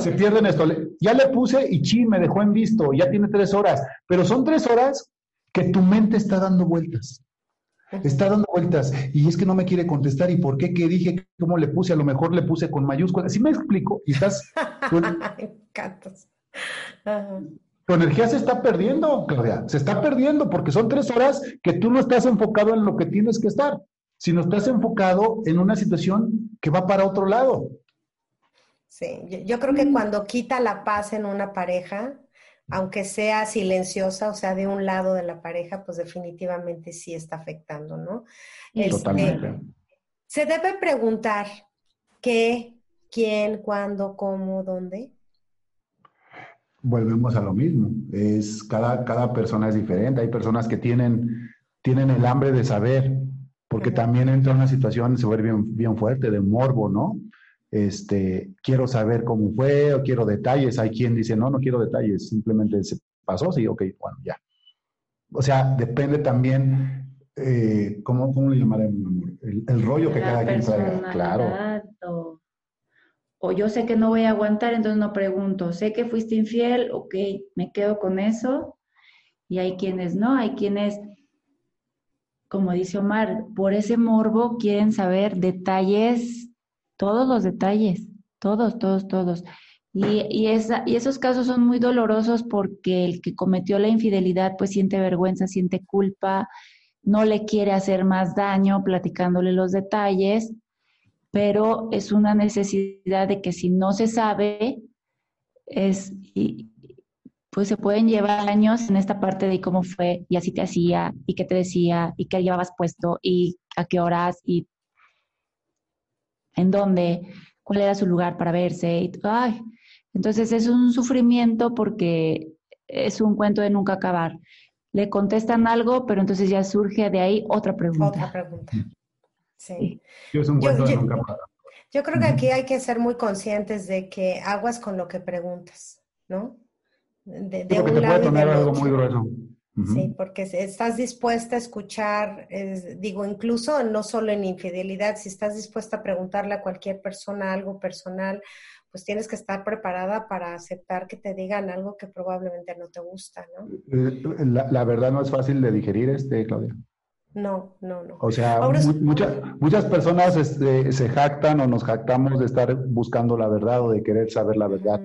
se, pierde en esto. Ya le puse y chi, me dejó en visto, ya tiene tres horas, pero son tres horas que tu mente está dando vueltas. Está dando vueltas y es que no me quiere contestar. ¿Y por qué? ¿Qué dije? ¿Cómo le puse? A lo mejor le puse con mayúsculas. ¿Sí me explico? Y estás. Tu energía se está perdiendo, Claudia. Se está perdiendo porque son tres horas que tú no estás enfocado en lo que tienes que estar sino estás enfocado en una situación que va para otro lado. Sí, yo, creo que cuando quita la paz en una pareja, aunque sea silenciosa, o sea, de un lado de la pareja, pues definitivamente sí está afectando, ¿no? Este, Totalmente. se debe preguntar qué, quién, cuándo, cómo, dónde. Volvemos a lo mismo. Es cada, cada persona es diferente. Hay personas que tienen, tienen el hambre de saber porque también entra una situación, se vuelve bien, bien fuerte, de morbo, ¿no? este, quiero saber cómo fue o quiero detalles. Hay quien dice, no, no quiero detalles, simplemente se pasó, sí, ok, bueno, ya. O sea, depende también, eh, ¿cómo, ¿cómo, le llamaremos? El, el rollo que cada quien traiga. Claro. O, o, yo sé que no voy a aguantar, entonces no pregunto. Sé que fuiste infiel, ok, me quedo con eso. Y hay quienes no, hay quienes, como dice Omar, por ese morbo quieren saber detalles todos los detalles, todos, todos, todos. Y, y, esa, y esos casos son muy dolorosos porque el que cometió la infidelidad pues siente vergüenza, siente culpa, no le quiere hacer más daño platicándole los detalles, pero es una necesidad de que si no se sabe, es, pues se pueden llevar años en esta parte de cómo fue y así te hacía y qué te decía y qué llevabas puesto y a qué horas y en dónde, cuál era su lugar para verse. Y, ay, entonces es un sufrimiento porque es un cuento de nunca acabar. Le contestan algo, pero entonces ya surge de ahí otra pregunta. Otra pregunta. Sí. Yo, es un cuento de nunca acabar. Yo creo que aquí hay que ser muy conscientes de que aguas con lo que preguntas, ¿no? De, de un lado y algo muy grueso. Sí, porque estás dispuesta a escuchar, digo, incluso no solo en infidelidad, si estás dispuesta a preguntarle a cualquier persona algo personal, pues tienes que estar preparada para aceptar que te digan algo que probablemente no te gusta, ¿no? Eh, la, verdad no es fácil de digerir, este, Claudia. No, no, no. O sea, muchas, muchas personas este, se jactan o nos jactamos de estar buscando la verdad o de querer saber la verdad.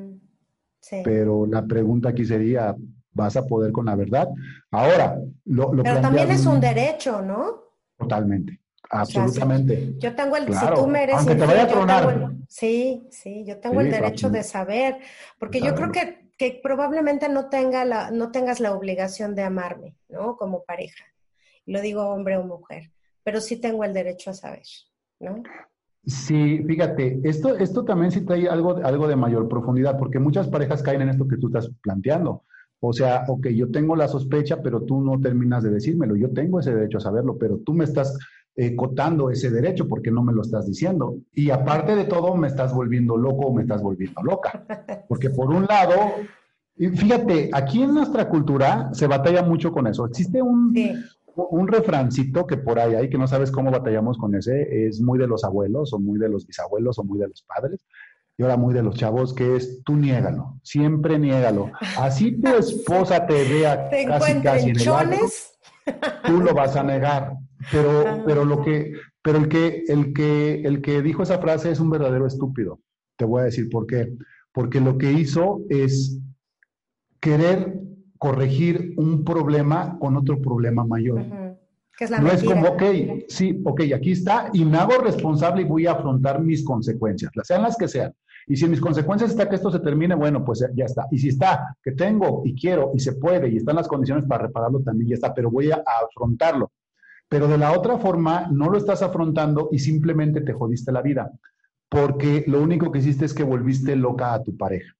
Sí. Pero la pregunta aquí sería, vas a poder con la verdad. Ahora, lo, Pero también es un derecho, ¿no? Totalmente, absolutamente. yo tengo el, si tú me eres Aunque te vaya a tronar. sí, sí, yo tengo el derecho de saber, porque yo creo que, que probablemente no, tenga la, no tengas la obligación de amarme, ¿no? Como pareja. Lo digo hombre o mujer, pero sí tengo el derecho a saber, ¿no? Sí, fíjate, esto, esto también sí trae algo, algo de mayor profundidad, porque muchas parejas caen en esto que tú estás planteando. O sea, ok, yo tengo la sospecha, pero tú no terminas de decírmelo. Yo tengo ese derecho a saberlo, pero tú me estás eh, cotando ese derecho porque no me lo estás diciendo. Y aparte de todo, me estás volviendo loco o me estás volviendo loca. Porque por un lado, fíjate, aquí en nuestra cultura se batalla mucho con eso. Existe un, un refrancito que por ahí hay, que no sabes cómo batallamos con ese, es muy de los abuelos o muy de los bisabuelos o muy de los padres, y ahora muy de los chavos, que es tú niégalo, siempre niégalo. Así tu esposa te vea casi casi en el tú lo vas a negar. Pero, ah. pero lo que, pero el que, el que, el que dijo esa frase es un verdadero estúpido. Te voy a decir por qué. Porque lo que hizo es querer corregir un problema con otro problema mayor. es la no es como, ok, sí, ok, aquí está, y me hago responsable y voy a afrontar mis consecuencias, sean las que sean. Y si en mis consecuencias está que esto se termine, bueno, pues ya está. Y si está que tengo y quiero y se puede y están las condiciones para repararlo, también ya está, pero voy a, afrontarlo. Pero de la otra forma, no lo estás afrontando y simplemente te jodiste la vida, porque lo único que hiciste es que volviste loca a tu pareja.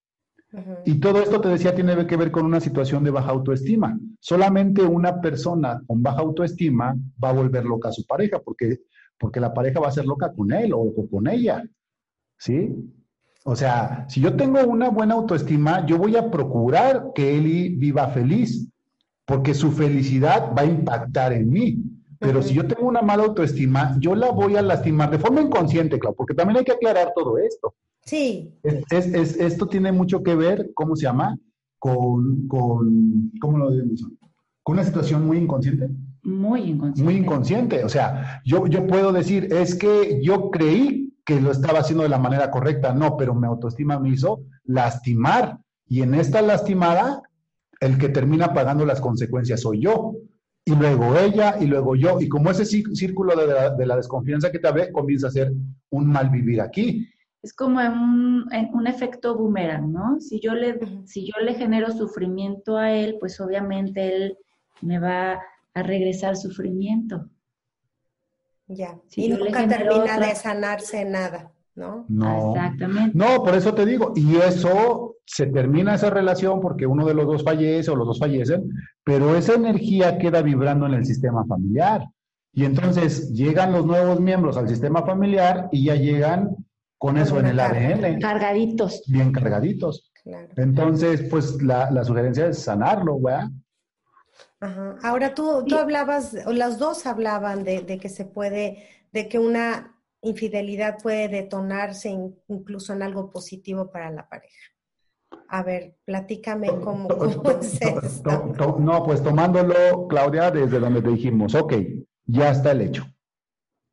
Y todo esto, te decía, tiene que ver con una situación de baja autoestima. Solamente una persona con baja autoestima va a volver loca a su pareja, porque, porque la pareja va a ser loca con él o con ella. ¿Sí? O sea, si yo tengo una buena autoestima, yo voy a procurar que Eli viva feliz, porque su felicidad va a impactar en mí. Pero si yo tengo una mala autoestima, yo la voy a lastimar de forma inconsciente, claro, porque también hay que aclarar todo esto. Sí. Es, esto tiene mucho que ver, ¿cómo se llama? Con, con ¿cómo lo decimos? Con una situación muy inconsciente. Muy inconsciente. Muy inconsciente. O sea, yo, yo puedo decir, es que yo creí que lo estaba haciendo de la manera correcta, no, pero mi autoestima me hizo lastimar. Y en esta lastimada, el que termina pagando las consecuencias soy yo. Y luego ella, y luego yo. Y como ese círculo de la, desconfianza que te ve, comienza a ser un mal vivir aquí. Es como un, un efecto boomerang, ¿no? Si yo, le, si yo le genero sufrimiento a él, pues obviamente él me va a regresar sufrimiento. Ya. y nunca termina de sanarse nada, ¿no? No. Exactamente. No, por eso te digo, y eso se termina esa relación porque uno de los dos fallece o los dos fallecen, pero esa energía queda vibrando en el sistema familiar. Y entonces llegan los nuevos miembros al sistema familiar y ya llegan con eso en el ADN. Cargaditos. Bien cargaditos. Entonces, pues la, sugerencia es sanarlo, ¿verdad? Ajá. Ahora tú, tú hablabas, o las dos hablaban de, de, que se puede, de que una infidelidad puede detonarse incluso en algo positivo para la pareja. A ver, platícame cómo, es esto. No, pues tomándolo, Claudia, desde donde te dijimos, ok, ya está el hecho.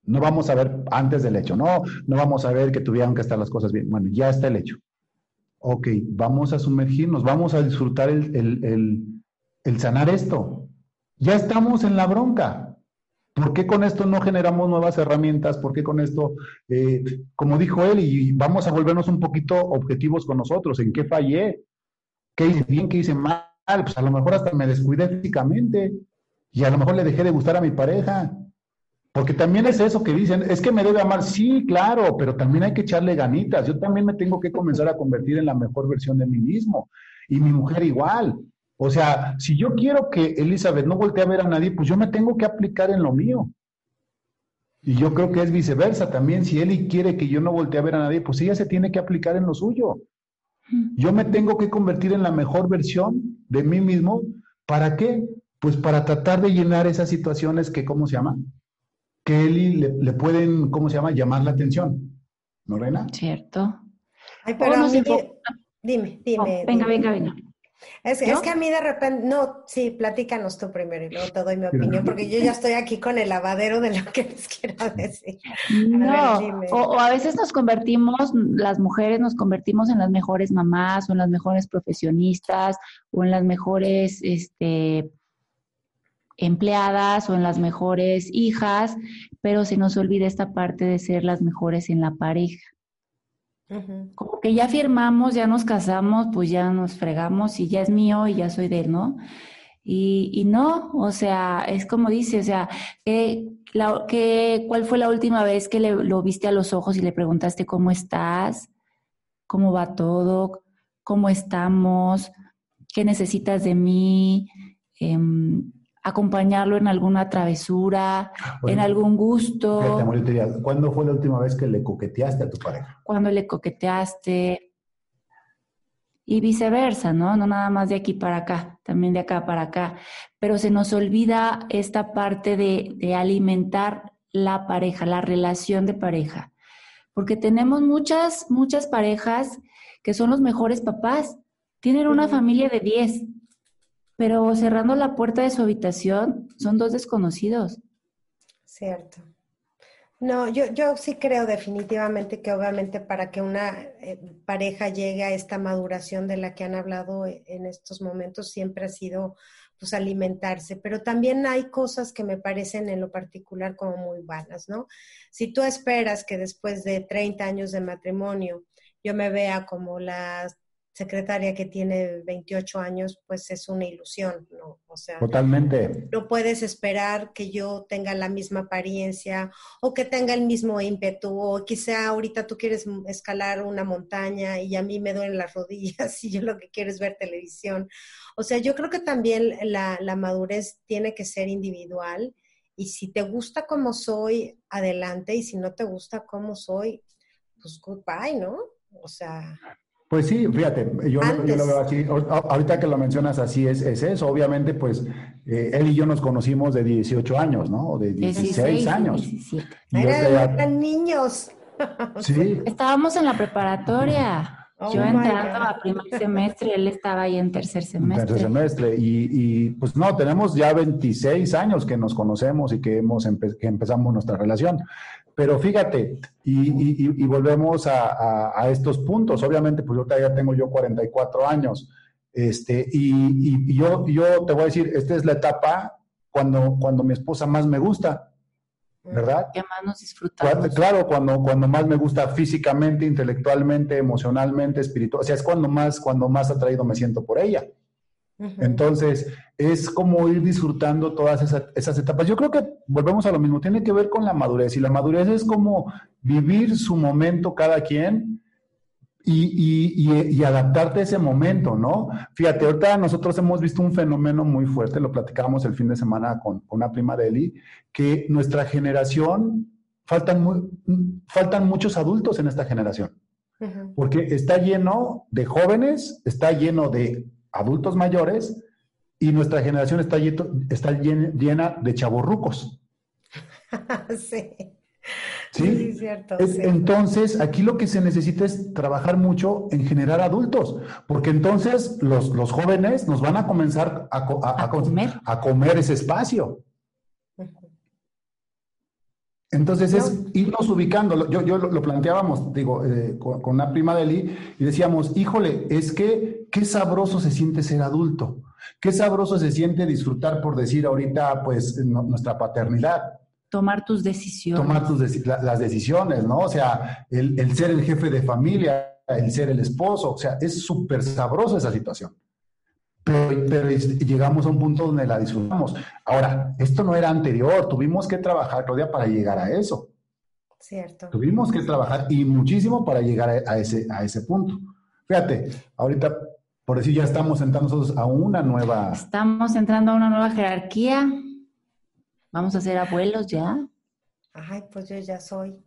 No vamos a ver antes del hecho, no, no vamos a ver que tuvieron que estar las cosas bien. Bueno, ya está el hecho. Ok, vamos a sumergirnos, vamos a disfrutar el, el sanar esto. Ya estamos en la bronca. ¿Por qué con esto no generamos nuevas herramientas? ¿Por qué con esto, eh, como dijo él, y vamos a volvernos un poquito objetivos con nosotros? ¿En qué fallé? ¿Qué hice bien? ¿Qué hice mal? Pues a lo mejor hasta me descuidé físicamente y a lo mejor le dejé de gustar a mi pareja. Porque también es eso que dicen, es que me debe amar. Sí, claro, pero también hay que echarle ganitas. Yo también me tengo que comenzar a convertir en la mejor versión de mí mismo. Y mi mujer igual. O sea, si yo quiero que Elizabeth no voltee a ver a nadie, pues yo me tengo que aplicar en lo mío. Y yo creo que es viceversa también. Si Eli quiere que yo no voltee a ver a nadie, pues ella se tiene que aplicar en lo suyo. Yo me tengo que convertir en la mejor versión de mí mismo. ¿Para qué? Pues para tratar de llenar esas situaciones que, ¿cómo se llama? Que Eli le, pueden, ¿cómo se llama? Llamar la atención. ¿No, Reina? Cierto. Ay, pero dime, dime. venga, venga, venga. Es, que a mí de repente, no, sí, platícanos tú primero y luego te doy mi opinión, porque yo ya estoy aquí con el lavadero de lo que les quiero decir. no, o, a veces nos convertimos, las mujeres nos convertimos en las mejores mamás o en las mejores profesionistas o en las mejores este, empleadas o en las mejores hijas, pero se nos olvida esta parte de ser las mejores en la pareja. Como que ya firmamos, ya nos casamos, pues ya nos fregamos y ya es mío y ya soy de él, ¿no? Y, no, o sea, es como dice, o sea, la, ¿cuál fue la última vez que le, lo viste a los ojos y le preguntaste cómo estás? ¿Cómo va todo? ¿Cómo estamos? ¿Qué necesitas de mí? Em, acompañarlo en alguna travesura, en algún gusto. ¿Cuándo fue la última vez que le coqueteaste a tu pareja? Cuando le coqueteaste. Y viceversa, ¿no? No nada más de aquí para acá, también de acá para acá. Pero se nos olvida esta parte de, de alimentar la pareja, la relación de pareja. Porque tenemos muchas, muchas parejas que son los mejores papás. Tienen una familia de 10, pero cerrando la puerta de su habitación son dos desconocidos. Cierto. No, yo, yo sí creo definitivamente que obviamente para que una eh, pareja llegue a esta maduración de la que han hablado e, en estos momentos siempre ha sido pues alimentarse, pero también hay cosas que me parecen en lo particular como muy vanas, ¿no? Si tú esperas que después de 30 años de matrimonio yo me vea como las secretaria que tiene 28 años, pues es una ilusión, ¿no? O sea, totalmente. No puedes esperar que yo tenga la misma apariencia o que tenga el mismo ímpetu o quizá ahorita tú quieres escalar una montaña y a mí me duelen las rodillas y yo lo que quiero es ver televisión. O sea, yo creo que también la, la madurez tiene que ser individual y si te gusta como soy, adelante y si no te gusta como soy, pues goodbye, ¿no? O sea... Pues sí, fíjate, yo, lo veo así, ahorita que lo mencionas así es, es eso, obviamente pues eh, él y yo nos conocimos de 18 años, ¿no? De 16, años. Eran niños. Sí. Estábamos en la preparatoria. Oh yo entrando a primer semestre, él estaba ahí en tercer semestre. Tercer semestre. Y, y, pues no, tenemos ya 26 años que nos conocemos y que, hemos que empezamos nuestra relación. Pero fíjate, y, volvemos a, estos puntos. Obviamente, pues yo ya tengo yo 44 años. Este, y, yo, yo te voy a decir, esta es la etapa cuando, cuando mi esposa más me gusta, ¿verdad? Que más nos disfrutamos. Claro, cuando, cuando más me gusta físicamente, intelectualmente, emocionalmente, espiritual. O sea, es cuando más, cuando más atraído me siento por ella. Entonces, es como ir disfrutando todas esas, etapas. Yo creo que volvemos a lo mismo, tiene que ver con la madurez. Y la madurez es como vivir su momento cada quien y, adaptarte a ese momento, ¿no? Fíjate, ahorita nosotros hemos visto un fenómeno muy fuerte, lo platicábamos el fin de semana con, con una prima de Eli, que nuestra generación faltan, faltan muchos adultos en esta generación. Porque está lleno de jóvenes, está lleno de adultos mayores y nuestra generación está, está llena de chavorrucos. sí. ¿Sí? cierto, Entonces, aquí lo que se necesita es trabajar mucho en generar adultos, porque entonces los, los jóvenes nos van a comenzar a, a, a, comer. ese espacio. Entonces es irnos ubicando. Yo, yo lo, planteábamos, digo, eh, con, una prima de Eli y decíamos, híjole, es que qué sabroso se siente ser adulto, qué sabroso se siente disfrutar, por decir ahorita, pues, nuestra paternidad tomar tus decisiones. Tomar tus las decisiones, ¿no? O sea, el, ser el jefe de familia, el ser el esposo, o sea, es súper sabroso esa situación. Pero, llegamos a un punto donde la disfrutamos. Ahora, esto no era anterior, tuvimos que trabajar, Claudia, para llegar a eso. Cierto. Tuvimos que trabajar y muchísimo para llegar a, ese, a ese punto. Fíjate, ahorita, por decir, ya estamos entrando nosotros a una nueva... Estamos entrando a una nueva jerarquía ¿Vamos a ser abuelos ya? Ay, pues yo ya soy.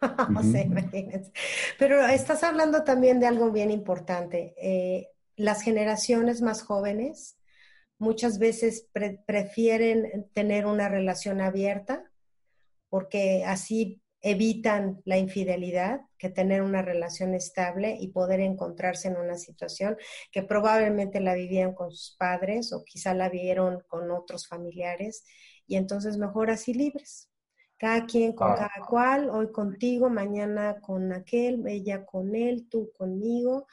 no sé, imagínense. Pero estás hablando también de algo bien importante. Eh, las generaciones más jóvenes muchas veces prefieren tener una relación abierta porque así evitan la infidelidad que tener una relación estable y poder encontrarse en una situación que probablemente la vivían con sus padres o quizá la vieron con otros familiares y entonces mejor así libres. Cada quien con ah. cada cual, hoy contigo, mañana con aquel, ella con él, tú conmigo.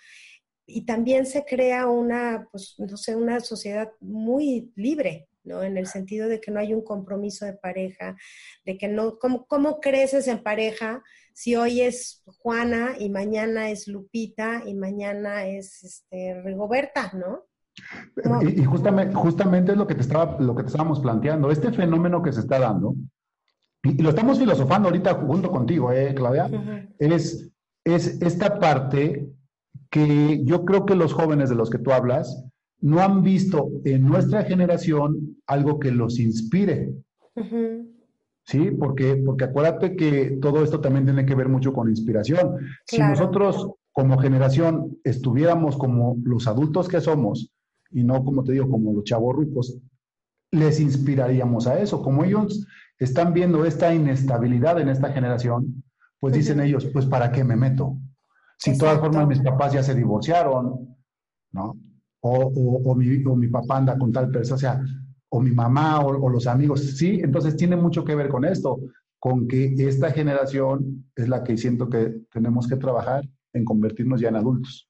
Y también se crea una, pues, no sé, una sociedad muy libre, ¿no? En el sentido de que no hay un compromiso de pareja, de que no, ¿cómo, cómo creces en pareja si hoy es Juana y mañana es Lupita y mañana es este, Rigoberta, ¿no? Y, justamente, justamente es lo que, te estaba, lo que te estábamos planteando. Este fenómeno que se está dando, y, lo estamos filosofando ahorita junto contigo, ¿eh, Claudia? es, es esta parte que yo creo que los jóvenes de los que tú hablas no han visto en nuestra generación algo que los inspire. ¿Sí? Porque, porque acuérdate que todo esto también tiene que ver mucho con inspiración. Si nosotros como generación estuviéramos como los adultos que somos, y no, como te digo, como los chavos rucos, les inspiraríamos a eso. Como ellos están viendo esta inestabilidad en esta generación, pues dicen ellos, pues ¿para qué me meto? Si de todas formas mis papás ya se divorciaron, ¿no? O, mi, papá anda con tal persona, o sea, o mi mamá o, los amigos, sí, entonces tiene mucho que ver con esto, con que esta generación es la que siento que tenemos que trabajar en convertirnos ya en adultos.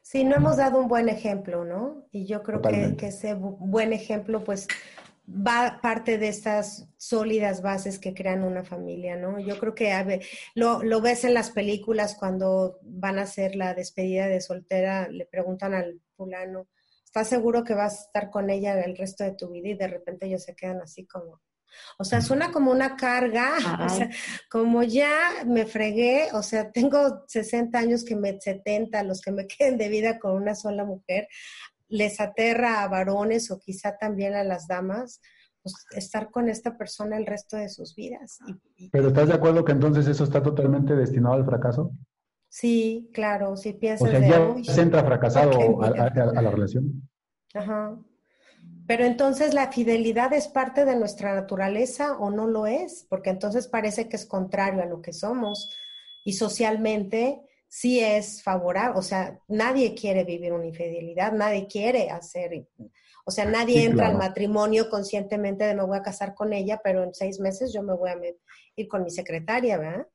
Sí, no hemos dado un buen ejemplo, ¿no? Y yo creo que, ese buen ejemplo, pues, va parte de estas sólidas bases que crean una familia, ¿no? Yo creo que lo, lo, ves en las películas cuando van a hacer la despedida de soltera, le preguntan al fulano, ¿estás seguro que vas a estar con ella el resto de tu vida? Y de repente ellos se quedan así como, o sea, suena como una carga, o sea, como ya me fregué, o sea, tengo 60 años que me 70, los que me queden de vida con una sola mujer, les aterra a varones o quizá también a las damas, pues estar con esta persona el resto de sus vidas. ¿Pero estás de acuerdo que entonces eso está totalmente destinado al fracaso? Sí, claro, si piensas... O sea, ya se entra fracasado a, a la relación. Ajá. Pero entonces la fidelidad es parte de nuestra naturaleza o no lo es, porque entonces parece que es contrario a lo que somos y socialmente sí es favorable, o sea, nadie quiere vivir una infidelidad, nadie quiere hacer, o sea, nadie entra al matrimonio conscientemente de me voy a casar con ella, pero en seis meses yo me voy a ir con mi secretaria, ¿verdad?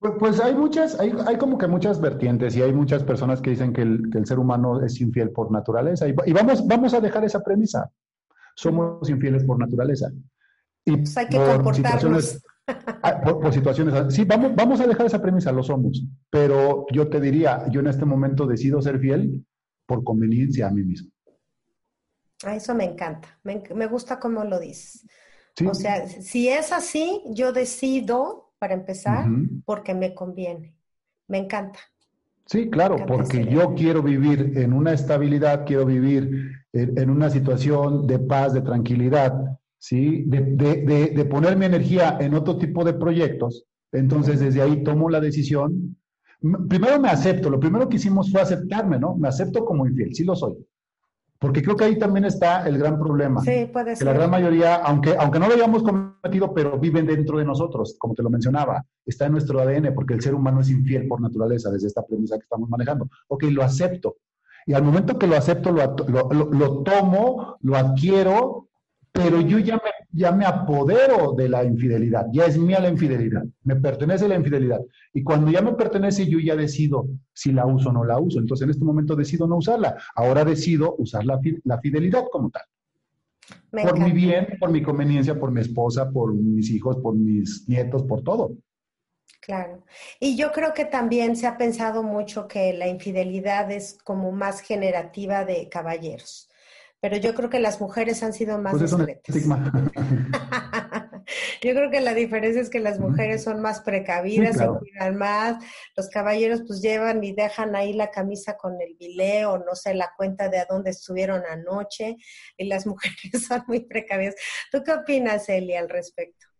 Pues, pues hay muchas, hay, hay, como que muchas vertientes y hay muchas personas que dicen que el, que el ser humano es infiel por naturaleza y, y, vamos, vamos a dejar esa premisa somos infieles por naturaleza. Y pues hay que por situaciones, ah, por, situaciones, sí, vamos, vamos a dejar esa premisa, lo somos, pero yo te diría, yo en este momento decido ser fiel por conveniencia a mí mismo. Ah, eso me encanta, me, me gusta cómo lo dices. O sea, si es así, yo decido, para empezar, porque me conviene. Me encanta. Sí, claro, porque yo quiero vivir en una estabilidad, quiero vivir en, una situación de paz, de tranquilidad, ¿sí? De, de, de, poner mi energía en otro tipo de proyectos, Entonces, desde ahí tomo la decisión. Primero me acepto, lo primero que hicimos fue aceptarme, ¿no? Me acepto como infiel, sí lo soy. Porque creo que ahí también está el gran problema. Sí, puede ser. Que la gran mayoría, aunque, aunque no lo hayamos cometido, pero viven dentro de nosotros, como te lo mencionaba, está en nuestro ADN, porque el ser humano es infiel por naturaleza, desde esta premisa que estamos manejando. Ok, lo acepto. Y al momento que lo acepto, lo, lo, lo tomo, lo adquiero pero yo ya me, ya me apodero de la infidelidad, ya es mía la infidelidad, me pertenece la infidelidad. Y cuando ya me pertenece, yo ya decido si la uso o no la uso. Entonces en este momento decido no usarla. Ahora decido usar la, la fidelidad como tal. por mi bien, por mi conveniencia, por mi esposa, por mis hijos, por mis nietos, por todo. Claro. Y yo creo que también se ha pensado mucho que la infidelidad es como más generativa de caballeros pero yo creo que las mujeres han sido más pues discretas. yo creo que la diferencia es que las mujeres son más precavidas, se cuidan más, los caballeros pues llevan y dejan ahí la camisa con el bileo, no sé, la cuenta de a dónde estuvieron anoche, y las mujeres son muy precavidas. ¿Tú qué opinas, Eli, al respecto?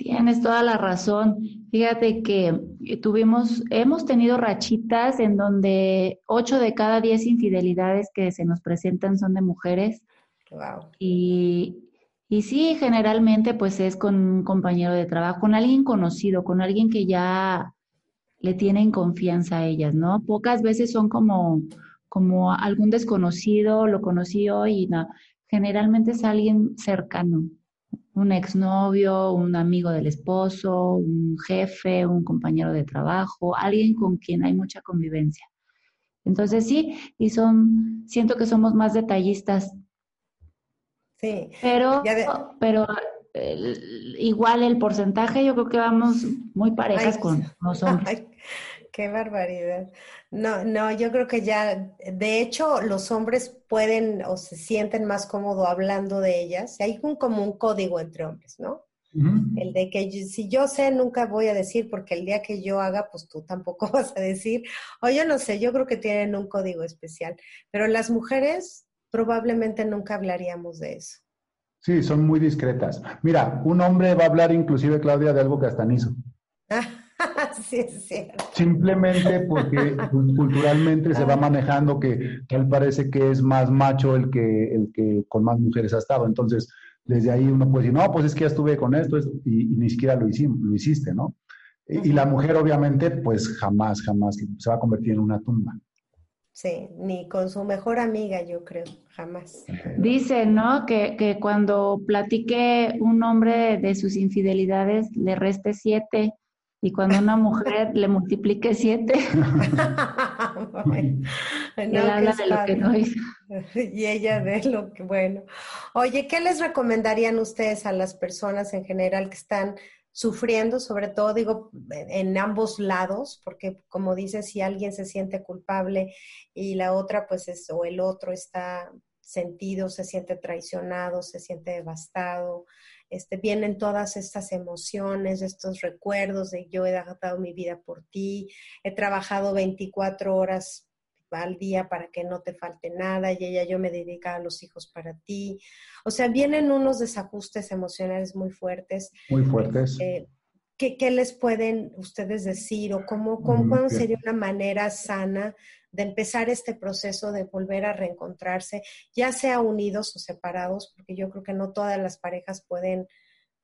Tienes toda la razón. Fíjate que tuvimos, hemos tenido rachitas en donde ocho de cada diez infidelidades que se nos presentan son de mujeres. Wow. Y, y sí, generalmente pues es con un compañero de trabajo, con alguien conocido, con alguien que ya le tienen confianza a ellas, ¿no? Pocas veces son como, como algún desconocido, lo conocí hoy y no. Generalmente es alguien cercano un exnovio, un amigo del esposo, un jefe, un compañero de trabajo, alguien con quien hay mucha convivencia. Entonces sí, y son, siento que somos más detallistas. Sí. Pero, pero igual el porcentaje, yo creo que vamos muy parejas con los hombres. Qué barbaridad. No, no, yo creo que ya, de hecho, los hombres pueden o se sienten más cómodos hablando de ellas. Hay un, como un código entre hombres, ¿no? El de que si yo sé, nunca voy a decir, porque el día que yo haga, pues tú tampoco vas a decir. O yo no sé, yo creo que tienen un código especial. Pero las mujeres probablemente nunca hablaríamos de eso. Sí, son muy discretas. Mira, un hombre va a hablar inclusive, Claudia, de algo que hasta hizo. sí. Simplemente porque culturalmente se va manejando que tal parece que es más macho el que, el que con más mujeres ha estado. Entonces, desde ahí uno puede decir, no, pues es que ya estuve con esto y, ni siquiera lo, hicimos, lo hiciste, ¿no? Y, la mujer, obviamente, pues jamás, jamás se va a convertir en una tumba. Sí, ni con su mejor amiga, yo creo, jamás. Dice, ¿no? Que, que cuando platique un hombre de sus infidelidades, le reste siete y cuando una mujer le multiplique siete, él habla de lo que no hizo. Y ella de lo que, bueno. Oye, ¿qué les recomendarían ustedes a las personas en general que están sufriendo, sobre todo digo en ambos lados, porque como dices, si alguien se siente culpable y la otra, pues es, o el otro está sentido, se siente traicionado, se siente devastado, este, vienen todas estas emociones, estos recuerdos de yo he dado mi vida por ti, he trabajado 24 horas al día para que no te falte nada y ella yo me dedica a los hijos para ti. O sea, vienen unos desajustes emocionales muy fuertes. Muy fuertes. Eh, ¿qué, les pueden ustedes decir o cómo, cómo sería una manera sana de empezar este proceso de volver a reencontrarse, ya sea unidos o separados, porque yo creo que no todas las parejas pueden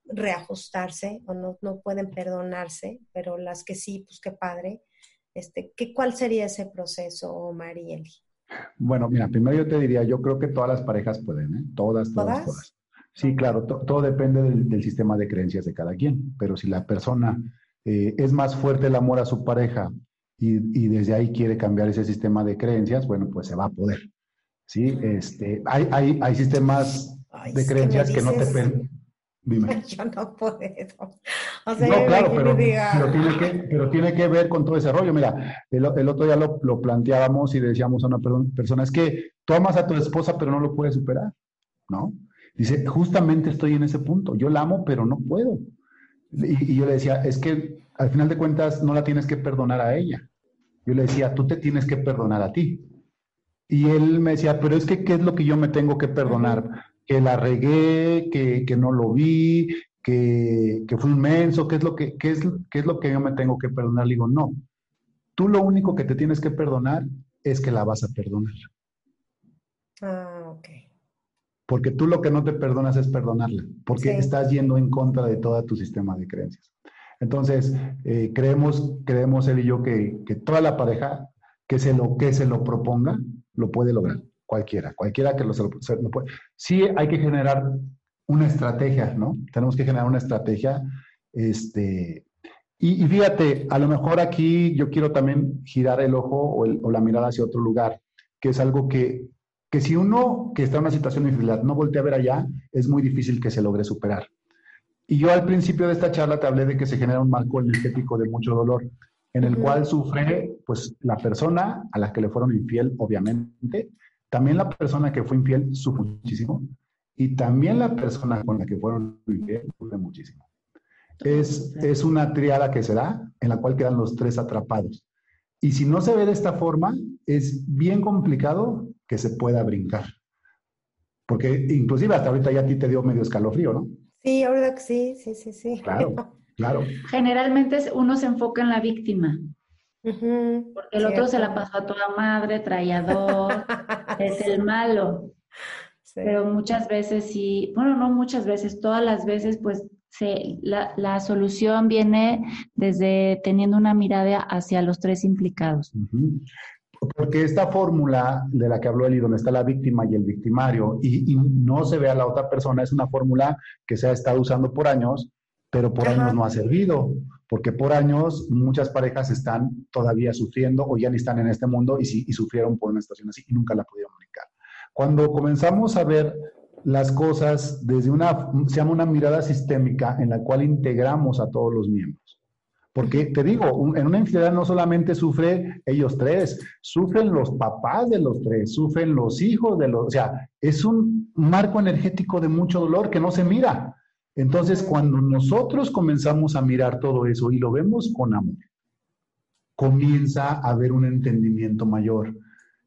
reajustarse o no, no pueden perdonarse, pero las que sí, pues qué padre. Este, ¿qué, ¿Cuál sería ese proceso, Marieli? Bueno, mira, primero yo te diría, yo creo que todas las parejas pueden, ¿eh? Todas, todas, todas. Sí, claro, todo depende del, sistema de creencias de cada quien, pero si la persona eh, es más fuerte el amor a su pareja y, desde ahí quiere cambiar ese sistema de creencias, bueno, pues se va a poder. ¿sí? Este, hay, hay, hay sistemas de creencias que, no te permiten. Dime. Yo no puedo. O sea, no, claro, pero, tiene que, pero tiene que ver con todo ese rollo. Mira, el, el otro día lo, lo, planteábamos y decíamos a una persona, es que tú amas a tu esposa, pero no lo puedes superar, ¿no? Dice, justamente estoy en ese punto. Yo la amo, pero no puedo. Y, y yo le decía, es que al final de cuentas no la tienes que perdonar a ella. Yo le decía, tú te tienes que perdonar a ti. Y él me decía, pero es que, ¿qué es lo que yo me tengo que perdonar? Que la regué, que, no lo vi, que, que fue un menso, ¿qué es, lo que, qué, es, ¿qué es lo que yo me tengo que perdonar? Le digo, no, tú lo único que te tienes que perdonar es que la vas a perdonar. Ah, ok. Porque tú lo que no te perdonas es perdonarla, porque estás yendo en contra de todo tu sistema de creencias. Entonces, eh, creemos, creemos él y yo que, que, toda la pareja que se, lo, que se lo proponga, lo puede lograr. Cualquiera, cualquiera que lo, se lo, puede. Sí hay que generar una estrategia, ¿no? Tenemos que generar una estrategia. Este, y, fíjate, a lo mejor aquí yo quiero también girar el ojo o, o la mirada hacia otro lugar, que es algo que, que si uno que está en una situación de infidelidad no voltea a ver allá, es muy difícil que se logre superar. Y yo al principio de esta charla te hablé de que se genera un marco energético de mucho dolor, en el cual sufre pues la persona a la que le fueron infiel, obviamente, también la persona que fue infiel sufre muchísimo, y también la persona con la que fueron infiel sufre muchísimo. Es, es una triada que se da en la cual quedan los tres atrapados. Y si no se ve de esta forma, es bien complicado que se pueda brincar. Porque inclusive hasta ahorita ya a ti te dio medio escalofrío, ¿no? Sí, ahora que sí, sí, sí, sí. Claro, claro. Generalmente uno se enfoca en la víctima. porque el otro se la pasó a toda madre, traía dos, es el malo. Pero muchas veces sí, bueno, no muchas veces, todas las veces, pues se, la, la, solución viene desde teniendo una mirada hacia los tres implicados. Porque esta fórmula de la que habló Eli, donde está la víctima y el victimario, y, no se ve a la otra persona, es una fórmula que se ha estado usando por años, pero por años no ha servido, porque por años muchas parejas están todavía sufriendo o ya ni están en este mundo y, y sufrieron por una situación así y nunca la pudieron comunicar. Cuando comenzamos a ver las cosas desde una, se llama una mirada sistémica en la cual integramos a todos los miembros. Porque te digo, en una infidelidad no solamente sufre ellos tres, sufren los papás de los tres, sufren los hijos de los, o sea, es un marco energético de mucho dolor que no se mira. Entonces, cuando nosotros comenzamos a mirar todo eso y lo vemos con amor, comienza a haber un entendimiento mayor.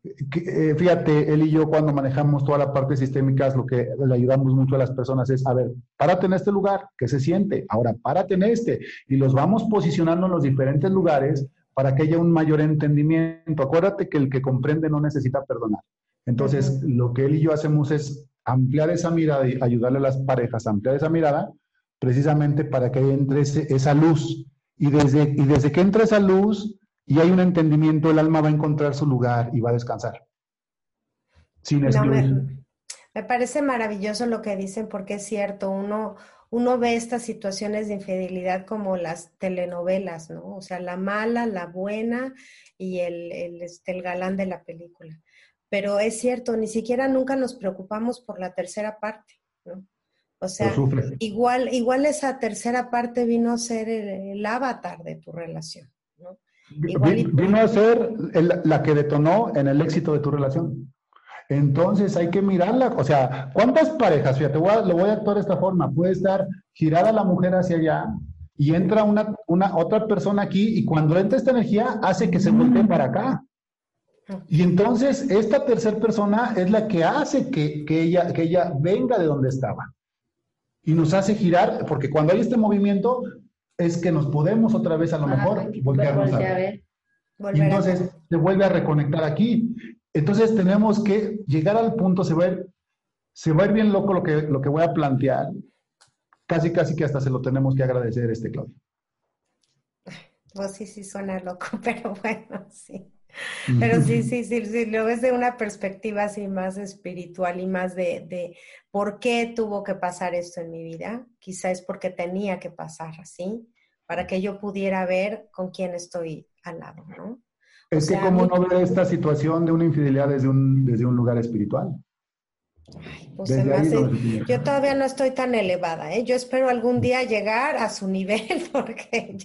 Eh, fíjate, él y yo cuando manejamos toda la parte sistémica, lo que le ayudamos mucho a las personas es, a ver, párate en este lugar, ¿qué se siente? Ahora, párate en este. Y los vamos posicionando en los diferentes lugares para que haya un mayor entendimiento. Acuérdate que el que comprende no necesita perdonar. Entonces, lo que él y yo hacemos es ampliar esa mirada y ayudarle a las parejas a ampliar esa mirada precisamente para que entre esa luz. Y desde, y desde que entre esa luz, y hay un entendimiento, el alma va a encontrar su lugar y va a descansar. Sin me, me, parece maravilloso lo que dicen porque es cierto, uno, uno ve estas situaciones de infidelidad como las telenovelas, ¿no? O sea, la mala, la buena y el, el, este, el galán de la película. Pero es cierto, ni siquiera nunca nos preocupamos por la tercera parte, ¿no? O sea, igual, igual esa tercera parte vino a ser el avatar de tu relación. Vino a ser la que detonó en el éxito de tu relación. Entonces hay que mirarla. O sea, ¿cuántas parejas? Fíjate, lo voy a actuar de esta forma. Puede estar girada la mujer hacia allá y entra una, una otra persona aquí y cuando entra esta energía hace que se voltee para acá. Y entonces esta tercera persona es la que hace que, que, ella, que ella venga de donde estaba. Y nos hace girar, porque cuando hay este movimiento, es que nos podemos otra vez a lo mejor voltearnos a ver. Y entonces se vuelve a reconectar aquí. Entonces tenemos que llegar al punto, se va a ir, se va a ir bien loco lo que, lo que voy a plantear. Casi, casi que hasta se lo tenemos que agradecer este Claudio. Pues sí, sí suena loco, pero bueno, sí. Pero sí, sí, sí, sí, lo ves de una perspectiva así más espiritual y más de, de, por qué tuvo que pasar esto en mi vida. Quizá es porque tenía que pasar así, para que yo pudiera ver con quién estoy al lado, ¿no? Es que como no ver esta situación de una infidelidad desde un, desde un lugar espiritual. Pues yo todavía no estoy tan elevada, ¿eh? Yo espero algún día llegar a su nivel porque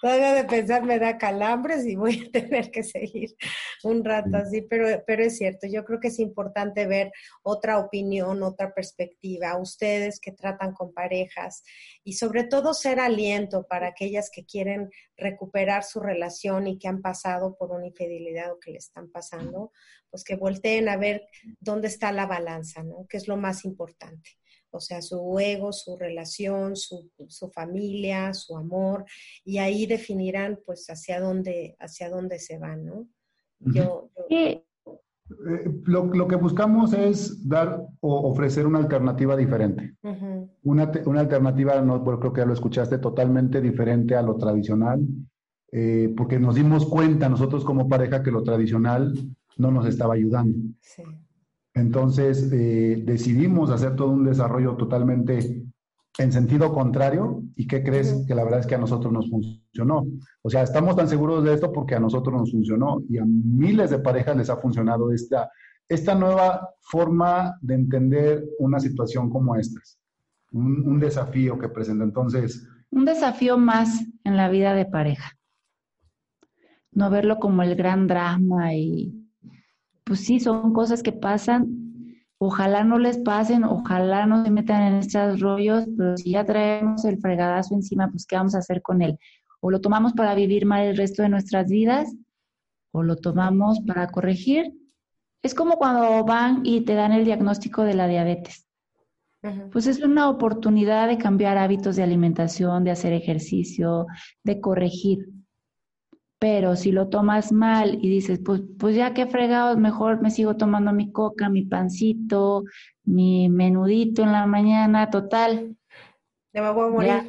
todavía de pensar me da calambres y voy a tener que seguir un rato así, pero, pero es cierto, yo creo que es importante ver otra opinión, otra perspectiva, ustedes que tratan con parejas y sobre todo ser aliento para aquellas que quieren recuperar su relación y que han pasado por una infidelidad o que le están pasando, pues que volteen a ver dónde está la balanza, ¿no? Que es lo más importante. o sea, su ego, su relación, su, familia, su amor, y ahí definirán pues hacia dónde, hacia dónde se van, ¿no? Yo, eh, lo, que buscamos es dar o ofrecer una alternativa diferente. una, una, alternativa, no, creo que ya lo escuchaste, totalmente diferente a lo tradicional, eh, porque nos dimos cuenta nosotros como pareja que lo tradicional no nos estaba ayudando. Sí. Entonces eh, decidimos hacer todo un desarrollo totalmente en sentido contrario y ¿qué crees? Que la verdad es que a nosotros nos funcionó. O sea, estamos tan seguros de esto porque a nosotros nos funcionó y a miles de parejas les ha funcionado esta, esta nueva forma de entender una situación como esta. Un, un desafío que presenta. Entonces... Un desafío más en la vida de pareja. No verlo como el gran drama y pues sí, son cosas que pasan. Ojalá no les pasen, ojalá no se metan en estos rollos, pero si ya traemos el fregadazo encima, pues ¿qué vamos a hacer con él? O lo tomamos para vivir mal el resto de nuestras vidas, o lo tomamos para corregir. Es como cuando van y te dan el diagnóstico de la diabetes. Pues es una oportunidad de cambiar hábitos de alimentación, de hacer ejercicio, de corregir. Pero si lo tomas mal y dices, pues, pues ya que fregados, mejor me sigo tomando mi coca, mi pancito, mi menudito en la mañana, total. Ya me voy a morir,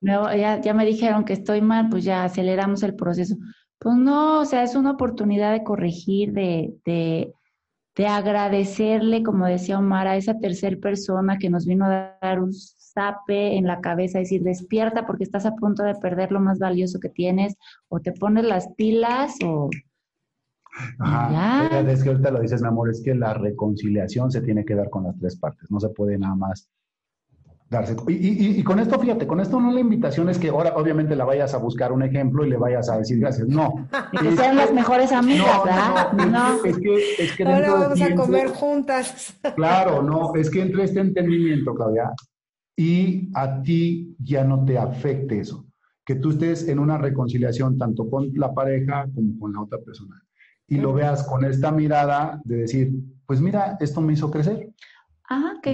¿no? Ya, ya me dijeron que estoy mal, pues ya aceleramos el proceso. Pues no, o sea, es una oportunidad de corregir, de, de, de agradecerle, como decía Omar, a esa tercera persona que nos vino a dar un en la cabeza, decir, despierta porque estás a punto de perder lo más valioso que tienes, o te pones las pilas, o... Ajá, es que ahorita lo dices, mi amor, es que la reconciliación se tiene que dar con las tres partes, no se puede nada más darse. Y, y, con esto, fíjate, con esto no la invitación es que ahora obviamente la vayas a buscar un ejemplo y le vayas a decir gracias. No. que sean las mejores amigas, ¿verdad? No, Es, que, es que ahora vamos a comer juntas. Claro, no, es que entre este entendimiento, Claudia, y a ti ya no te afecte eso. Que tú estés en una reconciliación tanto con la pareja como con la otra persona. Y lo veas con esta mirada de decir, pues mira, esto me hizo crecer.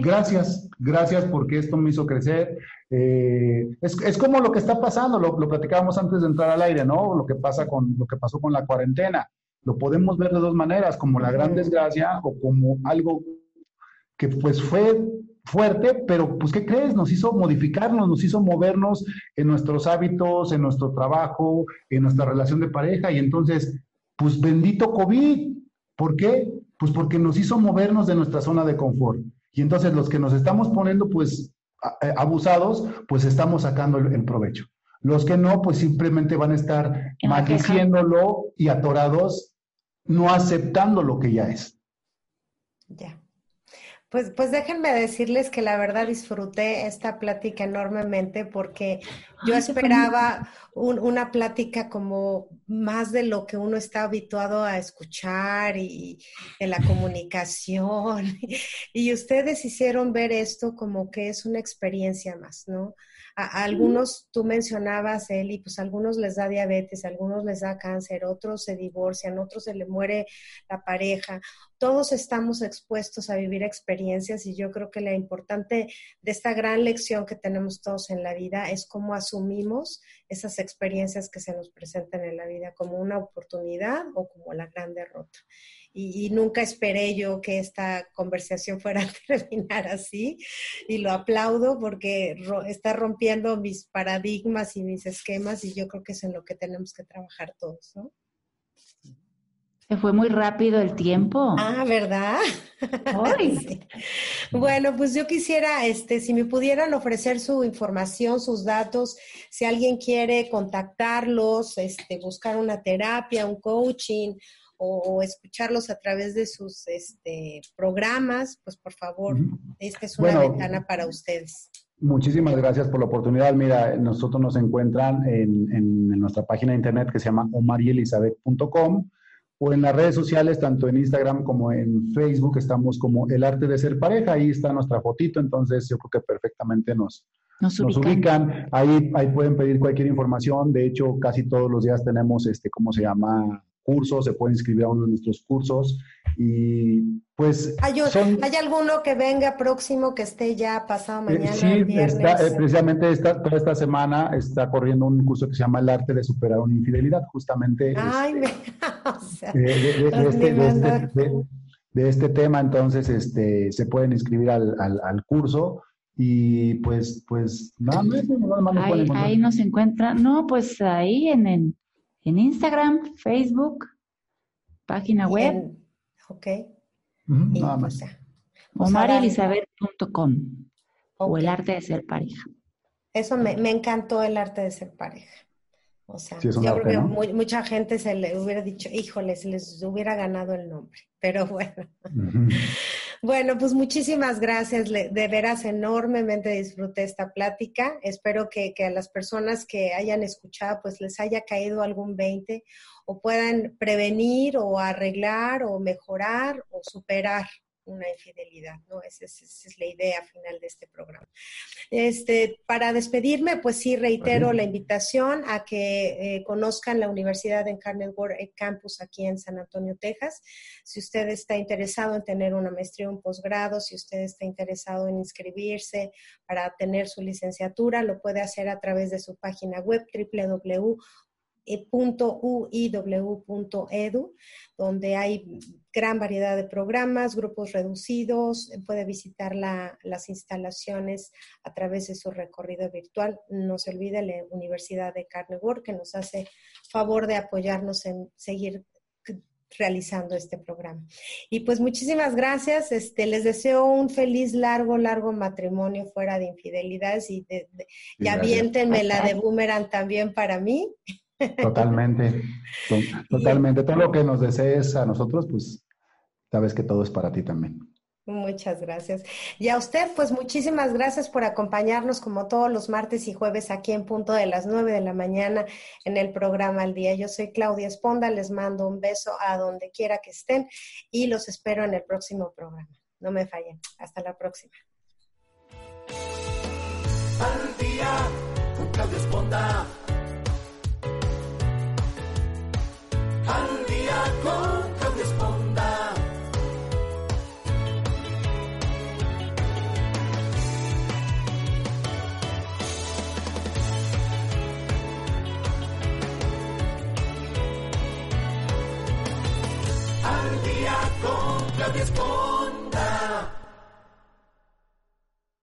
Gracias, gracias porque esto me hizo crecer. Eh, es, como lo que está pasando, lo, lo, platicábamos antes de entrar al aire, ¿no? Lo que pasa con lo que pasó con la cuarentena. Lo podemos ver de dos maneras, como la gran desgracia o como algo que pues fue fuerte, pero pues ¿qué crees? Nos hizo modificarnos, nos hizo movernos en nuestros hábitos, en nuestro trabajo, en nuestra relación de pareja y entonces, pues bendito COVID. ¿Por qué? Pues porque nos hizo movernos de nuestra zona de confort. Y entonces los que nos estamos poniendo pues eh, abusados, pues estamos sacando el provecho. Los que no, pues simplemente van a estar maldiciéndolo y atorados, no aceptando lo que ya es. Ya. Pues, pues déjenme decirles que la verdad disfruté esta plática enormemente porque yo esperaba una plática como más de lo que uno está habituado a escuchar y en la comunicación. Y ustedes hicieron ver esto como que es una experiencia más, ¿no? A, algunos, tú mencionabas, Eli, pues a algunos les da diabetes, a algunos les da cáncer, otros se divorcian, otros se le muere la pareja. Todos estamos expuestos a vivir experiencias y yo creo que la importante de esta gran lección que tenemos todos en la vida es cómo asumimos esas experiencias que se nos presentan en la vida como una oportunidad o como la gran derrota y, nunca esperé yo que esta conversación fuera a terminar así y lo aplaudo porque está rompiendo mis paradigmas y mis esquemas y yo creo que es en lo que tenemos que trabajar todos, ¿no? Se fue muy rápido el tiempo. Ah, ¿verdad? Bueno, pues yo quisiera, este, si me pudieran ofrecer su información, sus datos, si alguien quiere contactarlos, este, buscar una terapia, un coaching o, escucharlos a través de sus este, programas, pues por favor, esta es una ventana para ustedes. Muchísimas gracias por la oportunidad. Mira, nosotros nos encuentran en, en nuestra página de internet que se llama omarielizabeth.com o en las redes sociales, tanto en Instagram como en Facebook, estamos como El Arte de Ser Pareja. Ahí está nuestra fotito, entonces yo creo que perfectamente nos, nos ubican. Ahí, ahí pueden pedir cualquier información. De hecho, casi todos los días tenemos, este, ¿cómo se llama? Cursos, se puede inscribir a uno de nuestros cursos y pues... ¿Hay, ¿hay alguno que venga próximo que esté ya pasado eh, mañana? sí, está, eh, precisamente esta, toda esta semana está corriendo un curso que se llama El arte de superar una infidelidad, justamente Ay, de, este, tema, entonces este, se pueden inscribir al, al, curso. Y pues, pues, nada ahí, ahí nos encuentran, no, pues ahí en, en, en Instagram, Facebook, página web. Ok. nada más. Pues, OmarElizabeth.com o el arte de ser pareja. Eso me, encantó el arte de ser pareja. O sea, yo creo que mucha gente se le hubiera dicho, híjole, se les hubiera ganado el nombre, pero bueno. Bueno, pues muchísimas gracias, de veras enormemente disfruté esta plática. Espero que, que, a las personas que hayan escuchado, pues les haya caído algún 20 o puedan prevenir o arreglar o mejorar o superar una infidelidad, ¿no? Esa, es la idea final de este programa. Este, para despedirme, pues sí, reitero la invitación a que eh, conozcan la Universidad de Incarnate World Campus aquí en San Antonio, Texas. Si usted está interesado en tener una maestría un posgrado, si usted está interesado en inscribirse para tener su licenciatura, lo puede hacer a través de su página web www .uiw.edu, donde hay gran variedad de programas, grupos reducidos, puede visitar las instalaciones a través de su recorrido virtual. No se olvide la Universidad de Carnegie, que nos hace favor de apoyarnos en seguir realizando este programa. Y pues muchísimas gracias. Este, les deseo un feliz, largo, largo matrimonio fuera de infidelidades y, de, y aviéntenme la de Boomerang también para mí. Totalmente, totalmente. Todo lo que nos desees a nosotros, pues sabes que todo es para ti también. Muchas gracias. Y a usted, pues muchísimas gracias por acompañarnos como todos los martes y jueves aquí en punto de las nueve de la mañana en el programa Al Día. Yo soy Claudia Esponda, les mando un beso a donde quiera que estén y los espero en el próximo programa. No me fallen. Hasta la próxima. Al Día con Claudia Esponda. Al